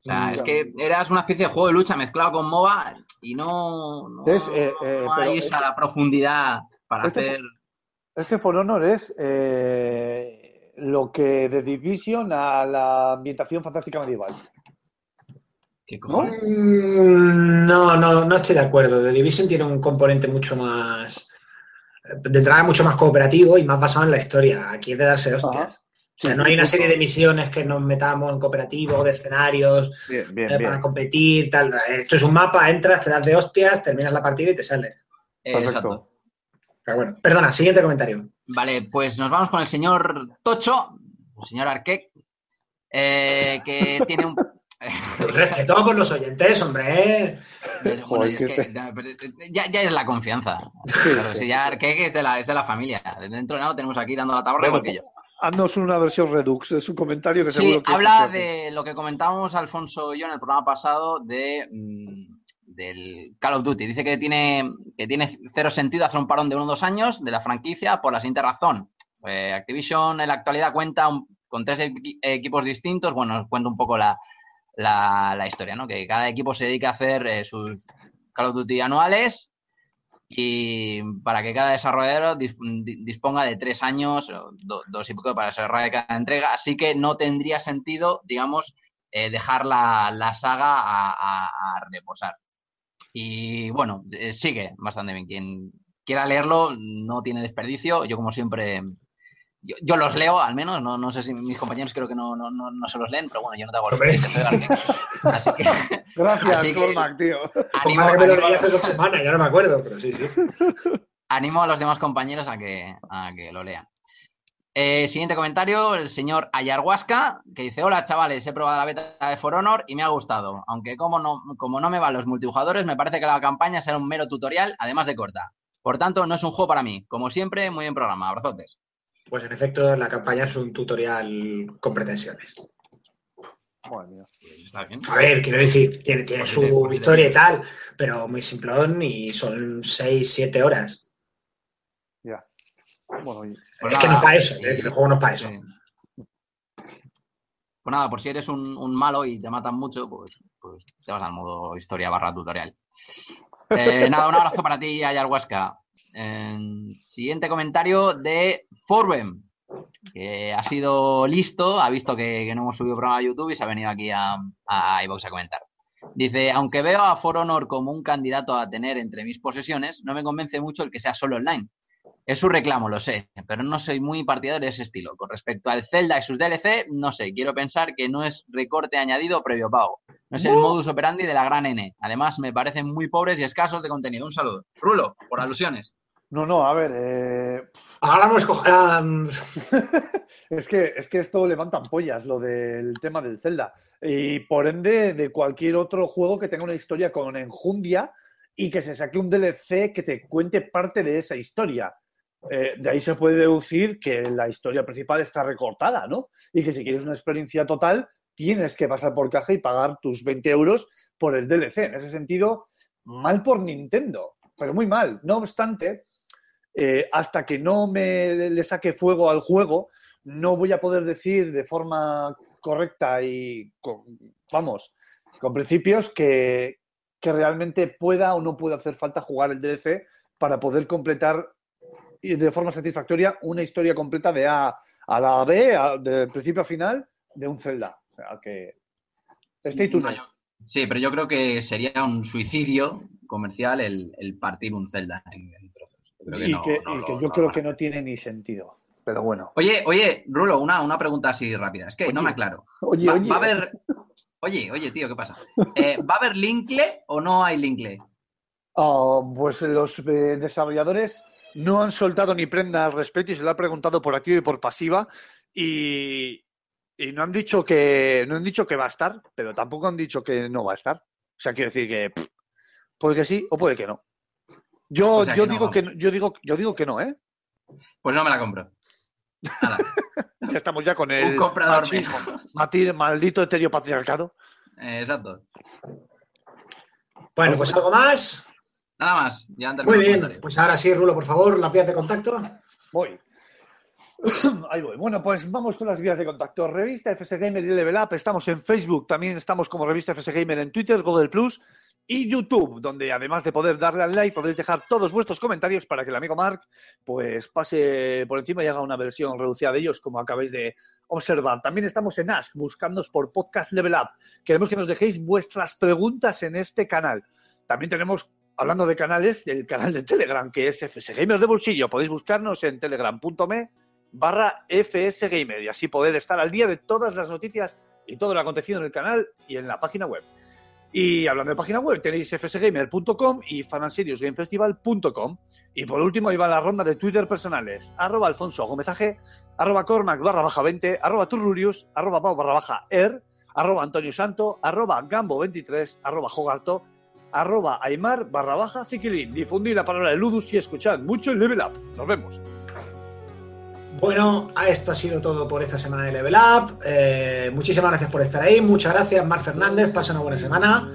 [SPEAKER 2] O sea, es que eras una especie de juego de lucha mezclado con MOBA y no, no,
[SPEAKER 3] Es, eh, eh,
[SPEAKER 2] no hay
[SPEAKER 3] es
[SPEAKER 2] esa profundidad para
[SPEAKER 3] este
[SPEAKER 2] hacer...
[SPEAKER 3] Este For Honor es eh, lo que de Division a la ambientación fantástica medieval.
[SPEAKER 2] ¿Qué cojones?
[SPEAKER 1] Mm, No, no, no estoy de acuerdo. The Division tiene un componente mucho más, de entrada mucho más cooperativo y más basado en la historia. Aquí es de darse hostias. O sea, no hay una serie de misiones que nos metamos en cooperativo, de escenarios,
[SPEAKER 3] Bien, bien,
[SPEAKER 1] eh,
[SPEAKER 3] bien.
[SPEAKER 1] para competir, tal. Esto es un mapa, entras, te das de hostias, terminas la partida y te sales.
[SPEAKER 2] Eh,
[SPEAKER 3] Perfecto.
[SPEAKER 2] exacto.
[SPEAKER 1] Pero bueno, perdona, siguiente comentario.
[SPEAKER 2] Vale, pues nos vamos con el señor Tocho, el señor Arquec, eh, que tiene un...
[SPEAKER 1] Respeto por los oyentes, hombre.
[SPEAKER 2] Bueno,
[SPEAKER 3] Joder, es
[SPEAKER 2] es
[SPEAKER 3] que este-
[SPEAKER 2] ya, pero ya, ya es la confianza. Claro,
[SPEAKER 3] sí.
[SPEAKER 2] si ya Arquec es de la, es de la familia. Dentro de nada lo tenemos aquí dando la tabarra
[SPEAKER 3] Bueno,
[SPEAKER 2] igual que yo.
[SPEAKER 3] Haznos una versión redux de su comentario que
[SPEAKER 2] Sí,
[SPEAKER 3] seguro que es
[SPEAKER 2] habla de lo que comentábamos Alfonso y yo en el programa pasado de mm, del Call of Duty. Dice que tiene, que tiene cero sentido hacer un parón de uno o dos años de la franquicia por la siguiente razón. Eh, Activision en la actualidad cuenta un- con tres equi- equipos distintos. Bueno, os cuento un poco la, la, la historia, ¿no? Que cada equipo se dedica a hacer eh, sus Call of Duty anuales y para que cada desarrollador dis- di- disponga de tres años, dos y poco para desarrollar cada entrega, así que no tendría sentido, digamos, eh, dejar la, la saga a reposar. Y bueno, eh, sigue bastante bien. Quien quiera leerlo no tiene desperdicio. Yo, como siempre, yo, yo los leo al menos. No, no sé si mis compañeros creo que no, no, no, no se los leen, pero bueno, yo no te hago
[SPEAKER 1] Hombre.
[SPEAKER 2] Así que
[SPEAKER 3] Gracias,
[SPEAKER 2] Así que-
[SPEAKER 3] Cormac, tío.
[SPEAKER 2] animo,
[SPEAKER 1] que me lo
[SPEAKER 2] animo-
[SPEAKER 1] leí hace dos semanas, ya no me acuerdo, pero sí, sí.
[SPEAKER 2] animo a los demás compañeros a que, a que lo lean. Eh, siguiente comentario, el señor Ayarhuasca, que dice, hola chavales, he probado la beta de For Honor y me ha gustado, aunque como no, como no me van los multijugadores, me parece que la campaña será un mero tutorial, además de corta. Por tanto, no es un juego para mí. Como siempre, muy bien programa. Abrazotes.
[SPEAKER 1] Pues en efecto, la campaña es un tutorial con pretensiones.
[SPEAKER 2] Está bien.
[SPEAKER 1] A ver, quiero decir, tiene, tiene
[SPEAKER 2] Pues
[SPEAKER 1] su
[SPEAKER 2] pues
[SPEAKER 1] historia y tal, pero muy simplón y son 6, 7 horas.
[SPEAKER 3] Ya. Bueno, y-
[SPEAKER 2] Pues
[SPEAKER 1] es que no es para eso,
[SPEAKER 2] sí,
[SPEAKER 1] es que el juego no es para eso.
[SPEAKER 2] sí. Pues nada, por si eres un, un malo y te matan mucho, pues, pues te vas al modo historia barra tutorial. Eh, nada, un abrazo para ti, Ayarhuasca. Eh, siguiente comentario de Forbem, que ha sido listo, ha visto que, que no hemos subido programa a YouTube y se ha venido aquí a, a iVoox a comentar. Dice, aunque veo a For Honor como un candidato a tener entre mis posesiones, no me convence mucho el que sea solo online. Es su reclamo, lo sé, pero no soy muy partidario de ese estilo. Con respecto al Zelda y sus DLC, no sé, quiero pensar que no es recorte añadido previo pago. No es el modus operandi de la gran N. Además, me parecen muy pobres y escasos de contenido. Un saludo. Rulo, por alusiones.
[SPEAKER 3] No, no, a ver, eh,
[SPEAKER 1] Ahora no escoge. ah,
[SPEAKER 3] es que, es que esto levantan pollas, lo del tema del Zelda. Y por ende, de cualquier otro juego que tenga una historia con enjundia y que se saque un DLC que te cuente parte de esa historia. Eh, de ahí se puede deducir que la historia principal está recortada, ¿no? Y que si quieres una experiencia total, tienes que pasar por caja y pagar tus 20 euros por el DLC. En ese sentido, mal por Nintendo, pero muy mal. No obstante, eh, hasta que no me le saque fuego al juego, no voy a poder decir de forma correcta y, con, vamos, con principios que, que realmente pueda o no pueda hacer falta jugar el DLC para poder completar y de forma satisfactoria una historia completa de A a la B, a- de principio a final, de un Zelda. O sea que. Stay tuned.
[SPEAKER 2] Sí, pero yo creo que sería un suicidio comercial el, el partir un Zelda en, en que
[SPEAKER 3] Y
[SPEAKER 2] no-
[SPEAKER 3] que,
[SPEAKER 2] no
[SPEAKER 3] y yo creo que no tiene ni sentido. Pero bueno.
[SPEAKER 2] Oye, oye, Rulo, una, una pregunta así rápida. Es que no me aclaro.
[SPEAKER 3] Oye,
[SPEAKER 2] Va,
[SPEAKER 3] oye.
[SPEAKER 2] va a haber. Oye, oye, tío, ¿qué pasa? Eh, ¿Va a haber Linkle o no hay Linkle?
[SPEAKER 3] Ah, pues los eh, desarrolladores no han soltado ni prenda al respecto y se lo ha preguntado por activa y por pasiva Y, y no han dicho que no han dicho que va a estar, pero tampoco han dicho que no va a estar. O sea, quiero decir que pff, puede que sí o puede que no. Yo,
[SPEAKER 2] O sea
[SPEAKER 3] yo
[SPEAKER 2] que
[SPEAKER 3] digo que no- yo digo yo digo que no, ¿eh?
[SPEAKER 2] Pues no me la compro. Hala,
[SPEAKER 3] Ya estamos ya con el
[SPEAKER 2] un comprador
[SPEAKER 3] machismo.
[SPEAKER 2] menos.
[SPEAKER 3] Mati- maldito heteropatriarcado.
[SPEAKER 2] Eh, exacto.
[SPEAKER 1] Bueno, pues algo más.
[SPEAKER 2] Nada más. Ya
[SPEAKER 1] Muy bien. Pues ahora sí, Rulo, por favor, la vías de contacto.
[SPEAKER 3] Voy. Ahí voy. Bueno, pues vamos con las vías de contacto. Revista FS Gamer y Level Up. Estamos en Facebook, también estamos como Revista FS Gamer en Twitter, Google Plus y YouTube, donde además de poder darle al like, podéis dejar todos vuestros comentarios para que el amigo Mark pues pase por encima y haga una versión reducida de ellos, como acabáis de observar. También estamos en Ask, buscándonos por Podcast Level Up. Queremos que nos dejéis vuestras preguntas en este canal. También tenemos, hablando de canales, el canal de Telegram, que es FS Gamers de Bolsillo. Podéis buscarnos en telegram.me barra FS Gamer y así poder estar al día de todas las noticias y todo lo acontecido en el canal y en la página web. Y hablando de página web, tenéis fsgamer.com y fananseriosgamefestival.com. Y por último, ahí va la ronda de Twitter personales. Arroba Alfonso Gómez AG, arroba Cormac barra baja 20, arroba Turrurius, arroba Pau barra baja Er, arroba Antonio Santo, arroba Gambo 23, arroba Jogarto, arroba Aymar barra baja Ziquilín. Difundid la palabra de Ludus y escuchad mucho el Level Up. Nos vemos.
[SPEAKER 1] Bueno, esto ha sido todo por esta semana de Level Up. Eh, muchísimas gracias por estar ahí. Muchas gracias, Mar Fernández. Pasa una buena semana.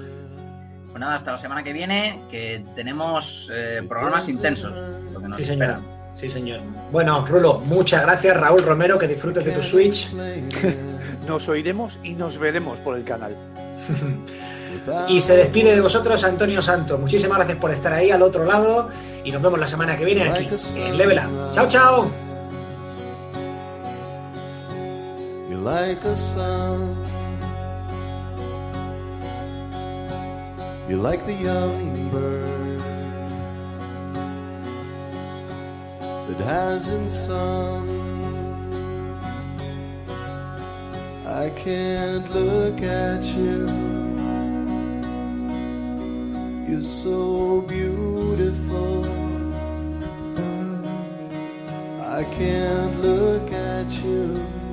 [SPEAKER 2] Pues nada, hasta la semana que viene, que tenemos eh, programas intensos. Lo que nos
[SPEAKER 1] Sí, señor.
[SPEAKER 2] esperan.
[SPEAKER 1] Sí, señor. Bueno, Rulo, muchas gracias. Raúl Romero, que disfrutes de tu Switch.
[SPEAKER 3] Nos oiremos y nos veremos por el canal.
[SPEAKER 1] Y se despide de vosotros Antonio Santo. Muchísimas gracias por estar ahí al otro lado. Y nos vemos la semana que viene aquí en Level Up. Chao, chao.
[SPEAKER 6] Like a sun. You're like the young bird that hasn't sung. I can't look at you. You're so beautiful. I can't look at you.